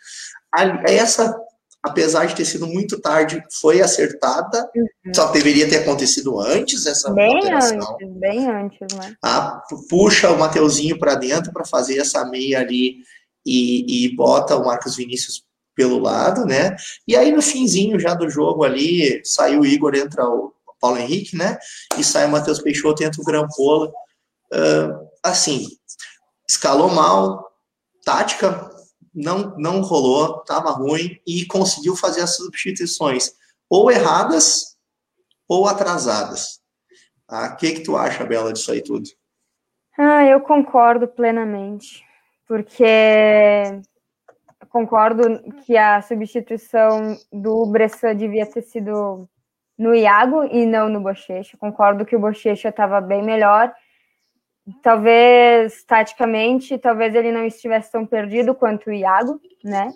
Essa, apesar de ter sido muito tarde, foi acertada. Uhum. Só deveria ter acontecido antes essa bem alteração. Antes, bem antes, né? Ah, puxa o Mateuzinho para dentro para fazer essa meia ali e, e bota o Marcos Vinícius pelo lado, né? E aí no finzinho já do jogo ali, saiu o Igor, entra o Paulo Henrique, né? E sai o Matheus Peixoto, entra o Grampola. Uh, assim, escalou mal, tática não, não rolou, tava ruim e conseguiu fazer as substituições ou erradas ou atrasadas. Ah, o que que tu acha, Bela, disso aí tudo? Ah, eu concordo plenamente porque concordo que a substituição do Bressan devia ter sido no Iago e não no Bochecha. Concordo que o Bochecha estava bem melhor. Talvez, taticamente, talvez ele não estivesse tão perdido quanto o Iago, né?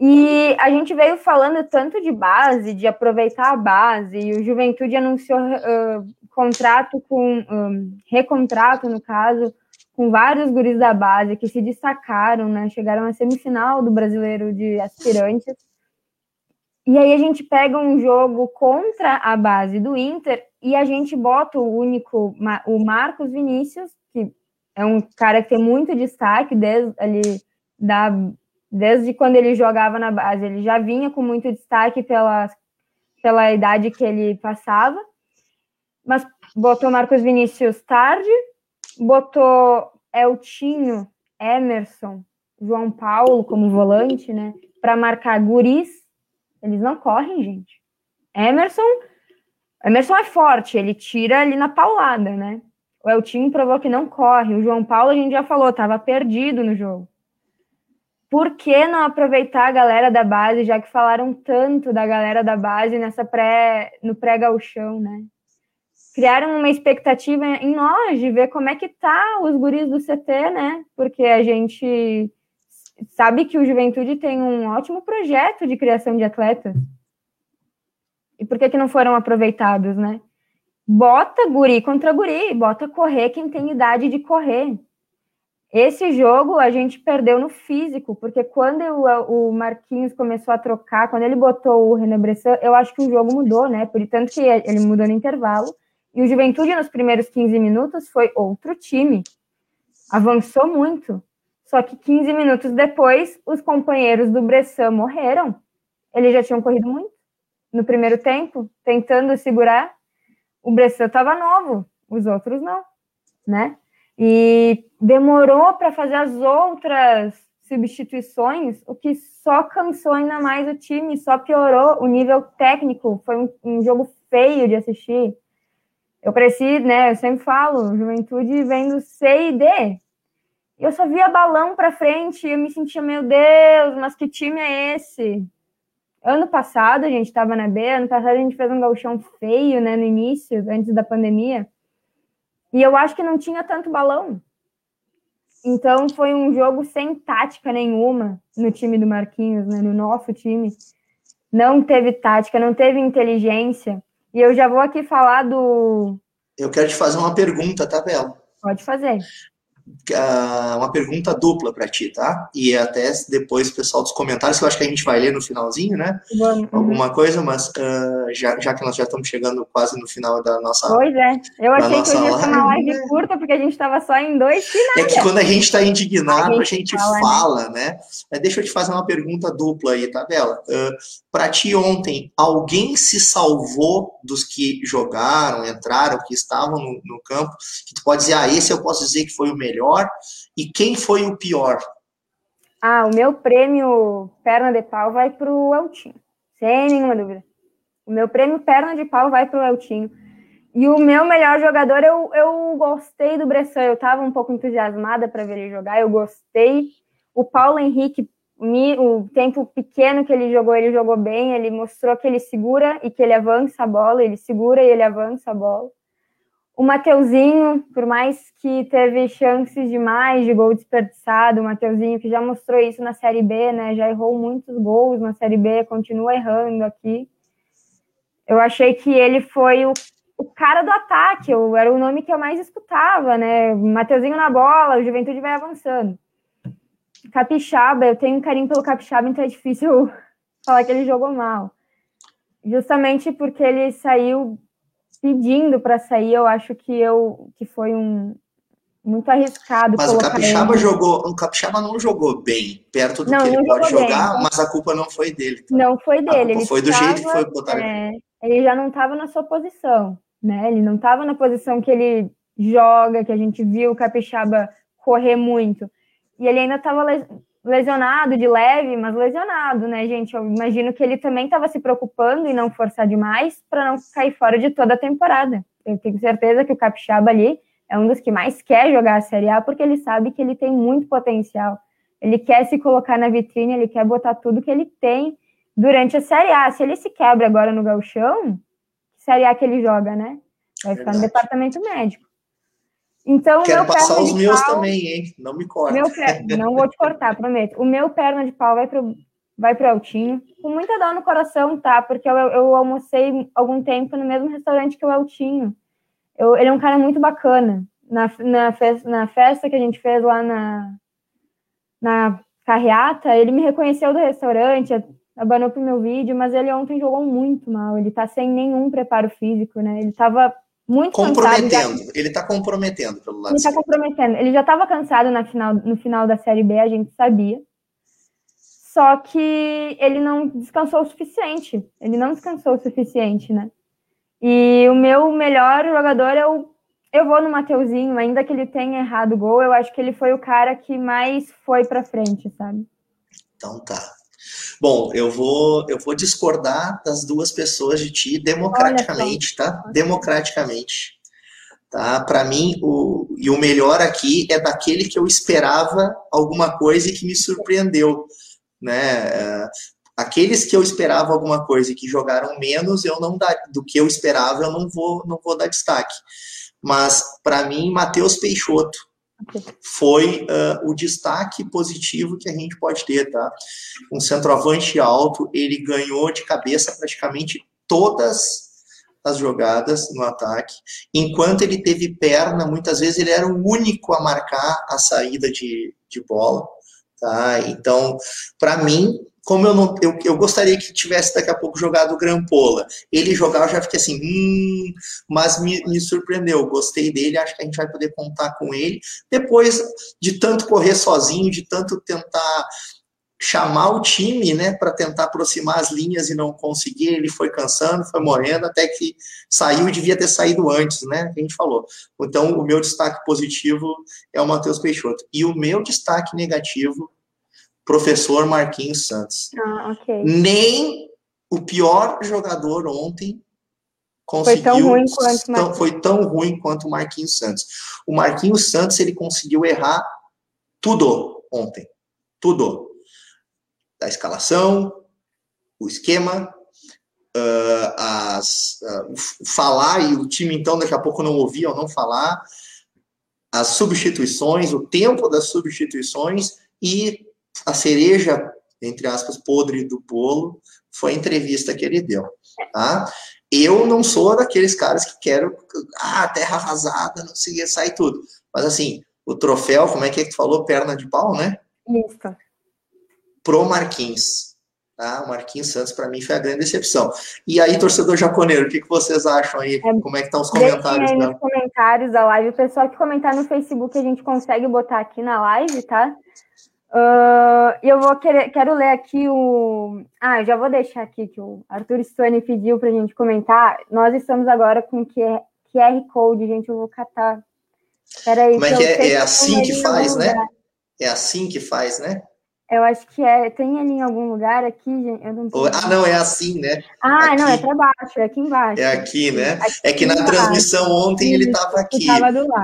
E a gente veio falando tanto de base, de aproveitar a base, e o Juventude anunciou uh, contrato com, um, recontrato, no caso, com vários guris da base que se destacaram, né? Chegaram à semifinal do brasileiro de aspirantes. E aí a gente pega um jogo contra a base do Inter e a gente bota o único, o Marcos Vinícius, que é um cara que tem muito destaque desde ali da desde quando ele jogava na base, ele já vinha com muito destaque pela, pela idade que ele passava. Mas botou Marcos Vinícius tarde, botou Eltinho, Emerson, João Paulo como volante, né? Para marcar guris. Eles não correm, gente. Emerson, Emerson é forte, ele tira ali na paulada, né? O Eltinho provou que não corre. O João Paulo, a gente já falou, estava perdido no jogo. Por que não aproveitar a galera da base, já que falaram tanto da galera da base nessa pré, no pré-gauchão, né? criaram uma expectativa em nós de ver como é que tá os guris do CT, né? Porque a gente sabe que o Juventude tem um ótimo projeto de criação de atletas. E por que que não foram aproveitados, né? Bota guri contra guri, bota correr quem tem idade de correr. Esse jogo a gente perdeu no físico, porque quando o, Marquinhos começou a trocar, quando ele botou o René Bressan, eu acho que o jogo mudou, né? Por tanto que ele mudou no intervalo. E o Juventude, nos primeiros 15 minutos, foi outro time. Avançou muito. Só que 15 minutos depois, os companheiros do Bressan morreram. Eles já tinham corrido muito no primeiro tempo, tentando segurar. O Bressan estava novo, os outros não, né? E demorou para fazer as outras substituições, o que só cansou ainda mais o time, só piorou o nível técnico. Foi um, um jogo feio de assistir eu cresci, né? Eu sempre falo, juventude vendo C e D. Eu só via balão para frente e eu me sentia, meu Deus, mas que time é esse? Ano passado a gente estava na B, ano passado a gente fez um gauchão feio, né, no início, antes da pandemia. E eu acho que não tinha tanto balão. Então foi um jogo sem tática nenhuma no time do Marquinhos, né, no nosso time. Não teve tática, não teve inteligência. E eu já vou aqui falar do. Eu quero te fazer uma pergunta, tá, Bela? Pode fazer. Uh, uma pergunta dupla para ti, tá? E até depois pessoal dos comentários, que eu acho que a gente vai ler no finalzinho, né? Uhum. Alguma coisa, mas uh, já, já que nós já estamos chegando quase no final da nossa. Pois é, eu achei que eu ia ser uma live curta, porque a gente estava só em dois finais. É que quando a gente está indignado, a gente, a gente fala, fala, né? né? Deixa eu te fazer uma pergunta dupla aí, tá, Bela? Uh, Para ti ontem, alguém se salvou dos que jogaram, entraram, que estavam no, no, campo, que tu pode dizer, ah, esse eu posso dizer que foi o melhor, e quem foi o pior? Ah, o meu prêmio perna de pau vai para o Eltinho, sem nenhuma dúvida. O meu prêmio perna de pau vai para o Eltinho. E o meu melhor jogador, eu, eu gostei do Bressan, eu estava um pouco entusiasmada para ver ele jogar, eu gostei. O Paulo Henrique o tempo pequeno que ele jogou, ele jogou bem, ele mostrou que ele segura e que ele avança a bola, ele segura e ele avança a bola. O Mateuzinho, por mais que teve chances demais de gol desperdiçado, o Mateuzinho que já mostrou isso na Série B, né? Já errou muitos gols na Série B, continua errando aqui. Eu achei que ele foi o, o cara do ataque, eu, era o nome que eu mais escutava, né? Mateuzinho na bola, o Juventude vai avançando. Capixaba, eu tenho um carinho pelo Capixaba, então é difícil falar que ele jogou mal. Justamente porque ele saiu pedindo para sair, eu acho que eu que foi um muito arriscado. Mas o Capixaba ele. jogou, o Capixaba não jogou bem, perto do não, que ele pode jogar, bem, mas a culpa não foi dele. Tá? Não foi dele, ele foi do tava, jeito que foi botar. É, ele já não estava na sua posição, né? Ele não estava na posição que ele joga, que a gente viu o Capixaba correr muito. E ele ainda estava lesionado de leve, mas lesionado, né, gente? Eu imagino que ele também estava se preocupando em não forçar demais para não cair fora de toda a temporada. Eu tenho certeza que o Capixaba ali é um dos que mais quer jogar a Série A porque ele sabe que ele tem muito potencial. Ele quer se colocar na vitrine, ele quer botar tudo que ele tem durante a Série A. Se ele se quebra agora no galchão, que Série A que ele joga, né? Vai ficar no departamento médico. Então, Quero passar os meus pau, também, hein? Não me corta. Meu, não vou te cortar, prometo. O meu perna de pau vai pro, vai pro Altinho. Com muita dor no coração, tá? Porque eu, eu almocei algum tempo no mesmo restaurante que o Altinho. Eu, ele é um cara muito bacana. Na, na, festa, na festa que a gente fez lá na, na carreata, ele me reconheceu do restaurante, abanou pro meu vídeo, mas ele ontem jogou muito mal. Ele tá sem nenhum preparo físico, né? Ele tava muito comprometendo. Cansado, já... Ele está comprometendo pelo lado. Ele está comprometendo. Ele já estava cansado na final, no final da Série B, a gente sabia. Só que ele não descansou o suficiente. Ele não descansou o suficiente, né? E o meu melhor jogador é o. Eu vou no Mateuzinho, ainda que ele tenha errado o gol, eu acho que ele foi o cara que mais foi para frente, sabe? Então tá. Bom, eu vou, eu vou discordar das duas pessoas de ti democraticamente, tá? Democraticamente. Tá? Para mim, o, e o melhor aqui é daquele que eu esperava alguma coisa e que me surpreendeu, né? Aqueles que eu esperava alguma coisa e que jogaram menos, eu não dá, do que eu esperava, eu não vou, não vou dar destaque. Mas para mim, Matheus Peixoto, foi uh, o destaque positivo que a gente pode ter, tá? Um centroavante alto, ele ganhou de cabeça praticamente todas as jogadas no ataque. Enquanto ele teve perna, muitas vezes ele era o único a marcar a saída de, de bola, tá? Então, para mim, como eu não eu, eu gostaria que tivesse daqui a pouco jogado o Grampola. Ele jogar, eu já fiquei assim, hum, mas me, me surpreendeu, gostei dele, acho que a gente vai poder contar com ele. Depois de tanto correr sozinho, de tanto tentar chamar o time, né, para tentar aproximar as linhas e não conseguir, ele foi cansando, foi morrendo, até que saiu e devia ter saído antes, né, a gente falou. Então, o meu destaque positivo é o Matheus Peixoto. E o meu destaque negativo professor Marquinhos Santos. Ah, okay. Nem o pior jogador ontem conseguiu. Foi tão ruim quanto tão, foi tão ruim quanto o Marquinhos Santos. O Marquinhos Santos ele conseguiu errar tudo ontem, tudo, da escalação, o esquema, uh, as uh, falar e o time então daqui a pouco não ouvia ou não falar, as substituições, o tempo das substituições e a cereja, entre aspas, podre do bolo foi a entrevista que ele deu, tá? Eu não sou daqueles caras que quero, ah, terra arrasada, não sei, sai tudo. Mas assim, o troféu, como é que é que tu falou? Perna de pau, né? Isso. Pro Marquinhos. Tá? O Marquinhos Santos, para mim, foi a grande decepção. E aí, torcedor jaconeiro, o que, que vocês acham aí? É, como é que estão os comentários? Aí nos comentários da live. O pessoal que comentar no Facebook, a gente consegue botar aqui na live, tá? Uh, eu vou querer, quero ler aqui o. Ah, eu já vou deixar aqui que o Arthur Stone pediu para a gente comentar. Nós estamos agora com QR Code, gente. Eu vou catar. Peraí, Como é que, é? É assim que faz, né? É assim que faz, né? Eu acho que é. Tem ali em algum lugar aqui, gente. Eu não ah, não, é assim, né? Ah, aqui. não, é para baixo, é aqui embaixo. É aqui, né? Aqui é que na embaixo. transmissão ontem ele estava aqui.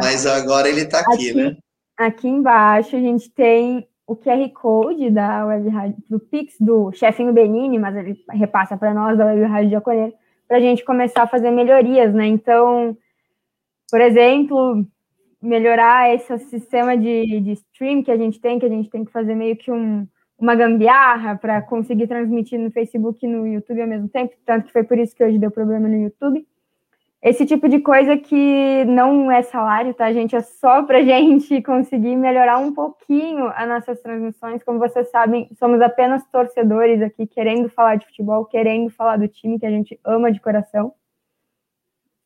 Mas agora ele está aqui, aqui, né? Aqui embaixo a gente tem o QR Code da Web Rádio, do Pix do chefinho Benini, mas ele repassa para nós da Web Rádio Jaconeiro, para a gente começar a fazer melhorias, né? Então, por exemplo, melhorar esse sistema de, de stream que a gente tem, que a gente tem que fazer meio que um, uma gambiarra para conseguir transmitir no Facebook e no YouTube ao mesmo tempo, tanto que foi por isso que hoje deu problema no YouTube. Esse tipo de coisa que não é salário, tá, gente? É só para gente conseguir melhorar um pouquinho as nossas transmissões. Como vocês sabem, somos apenas torcedores aqui, querendo falar de futebol, querendo falar do time que a gente ama de coração.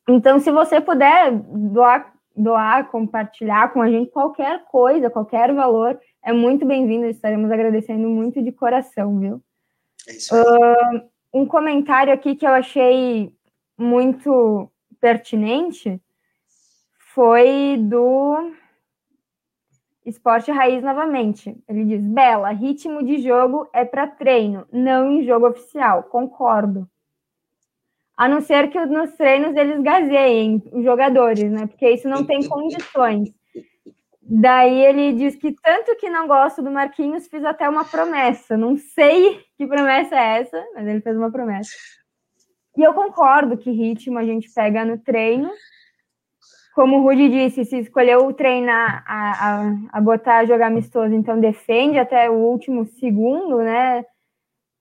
Então, se você puder doar, doar, compartilhar com a gente qualquer coisa, qualquer valor, é muito bem-vindo. Estaremos agradecendo muito de coração, viu? É isso aí. Uh, um comentário aqui que eu achei muito pertinente foi do Esporte Raiz novamente. Ele diz: Bela, ritmo de jogo é para treino, não em jogo oficial. Concordo. A não ser que nos treinos eles gazeiem os jogadores, né? Porque isso não tem condições. Daí ele diz que tanto que não gosto do Marquinhos, fiz até uma promessa. Não sei que promessa é essa, mas ele fez uma promessa. E eu concordo que ritmo a gente pega no treino. Como o Rudy disse, se escolheu treinar a, a, a botar a jogar amistoso, então defende até o último segundo, né?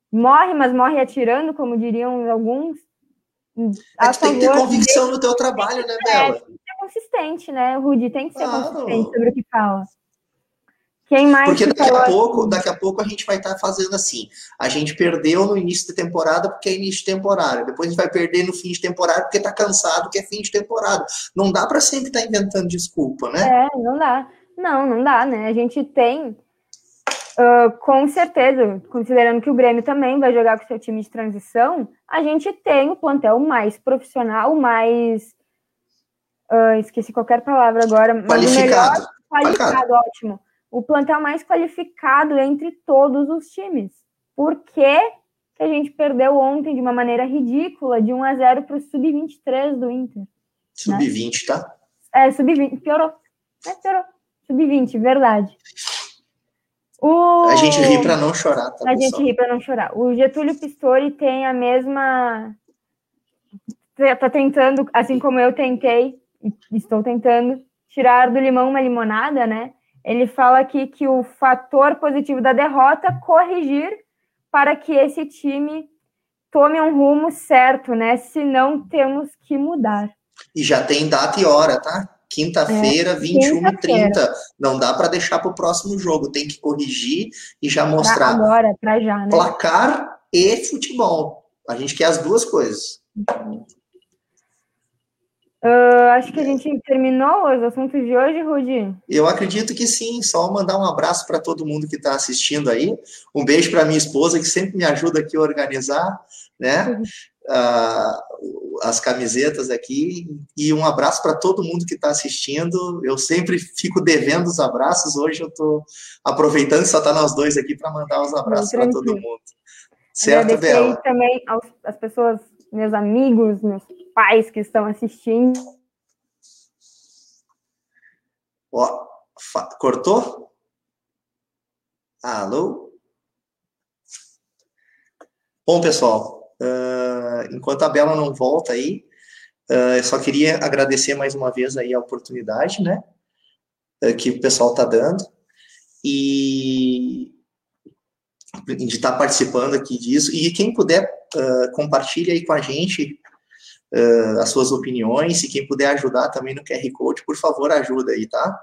Morre, mas morre atirando, como diriam alguns. É tem que ter convicção no teu trabalho, né, Bela? É, tem que ser consistente, né, Rudy? Tem que ser claro. consistente sobre o que fala. Quem mais porque daqui a pouco, daqui a pouco a gente vai estar tá fazendo assim. A gente perdeu no início da temporada porque é início de temporada. Depois a gente vai perder no fim de temporada porque está cansado que é fim de temporada. Não dá para sempre estar tá inventando desculpa, né? É, não dá. Não, não dá, né? A gente tem, uh, com certeza, considerando que o Grêmio também vai jogar com seu time de transição, a gente tem o plantel mais profissional, mais uh, esqueci qualquer palavra agora, qualificado. Melhor, qualificado, ótimo o plantel mais qualificado entre todos os times. Por que, que a gente perdeu ontem de uma maneira ridícula, de 1 a 0 para o sub-23 do Inter? Sub-20, né? tá? É, sub-20, piorou. É, piorou. Sub-20, verdade. O... A gente ri para não chorar, tá? A pessoal? gente ri para não chorar. O Getúlio Pistori tem a mesma. Tá tentando, assim como eu tentei, estou tentando, tirar do limão uma limonada, né? Ele fala aqui que o fator positivo da derrota corrigir para que esse time tome um rumo certo, né? Se não temos que mudar. E já tem data e hora, tá? Quinta-feira, é, 21 h 30. Não dá para deixar para o próximo jogo. Tem que corrigir e já mostrar. Pra agora, para já, né? Placar e futebol. A gente quer as duas coisas. Uhum. Uh, acho que a gente terminou os assuntos de hoje, Rudi. Eu acredito que sim. Só mandar um abraço para todo mundo que está assistindo aí. Um beijo para minha esposa, que sempre me ajuda aqui a organizar, né? Uh, as camisetas aqui. E um abraço para todo mundo que está assistindo. Eu sempre fico devendo os abraços. Hoje eu estou aproveitando, só está nós dois aqui para mandar os abraços para todo mundo. Certo, Bela? também às pessoas, meus amigos, meus pais que estão assistindo. Ó, cortou? Alô? Bom, pessoal, uh, enquanto a Bela não volta aí, uh, eu só queria agradecer mais uma vez aí a oportunidade, né, uh, que o pessoal está dando, e de estar tá participando aqui disso, e quem puder, compartilhe aí com a gente uh, as suas opiniões. Se quem puder ajudar também no QR Code, por favor, ajuda aí, tá?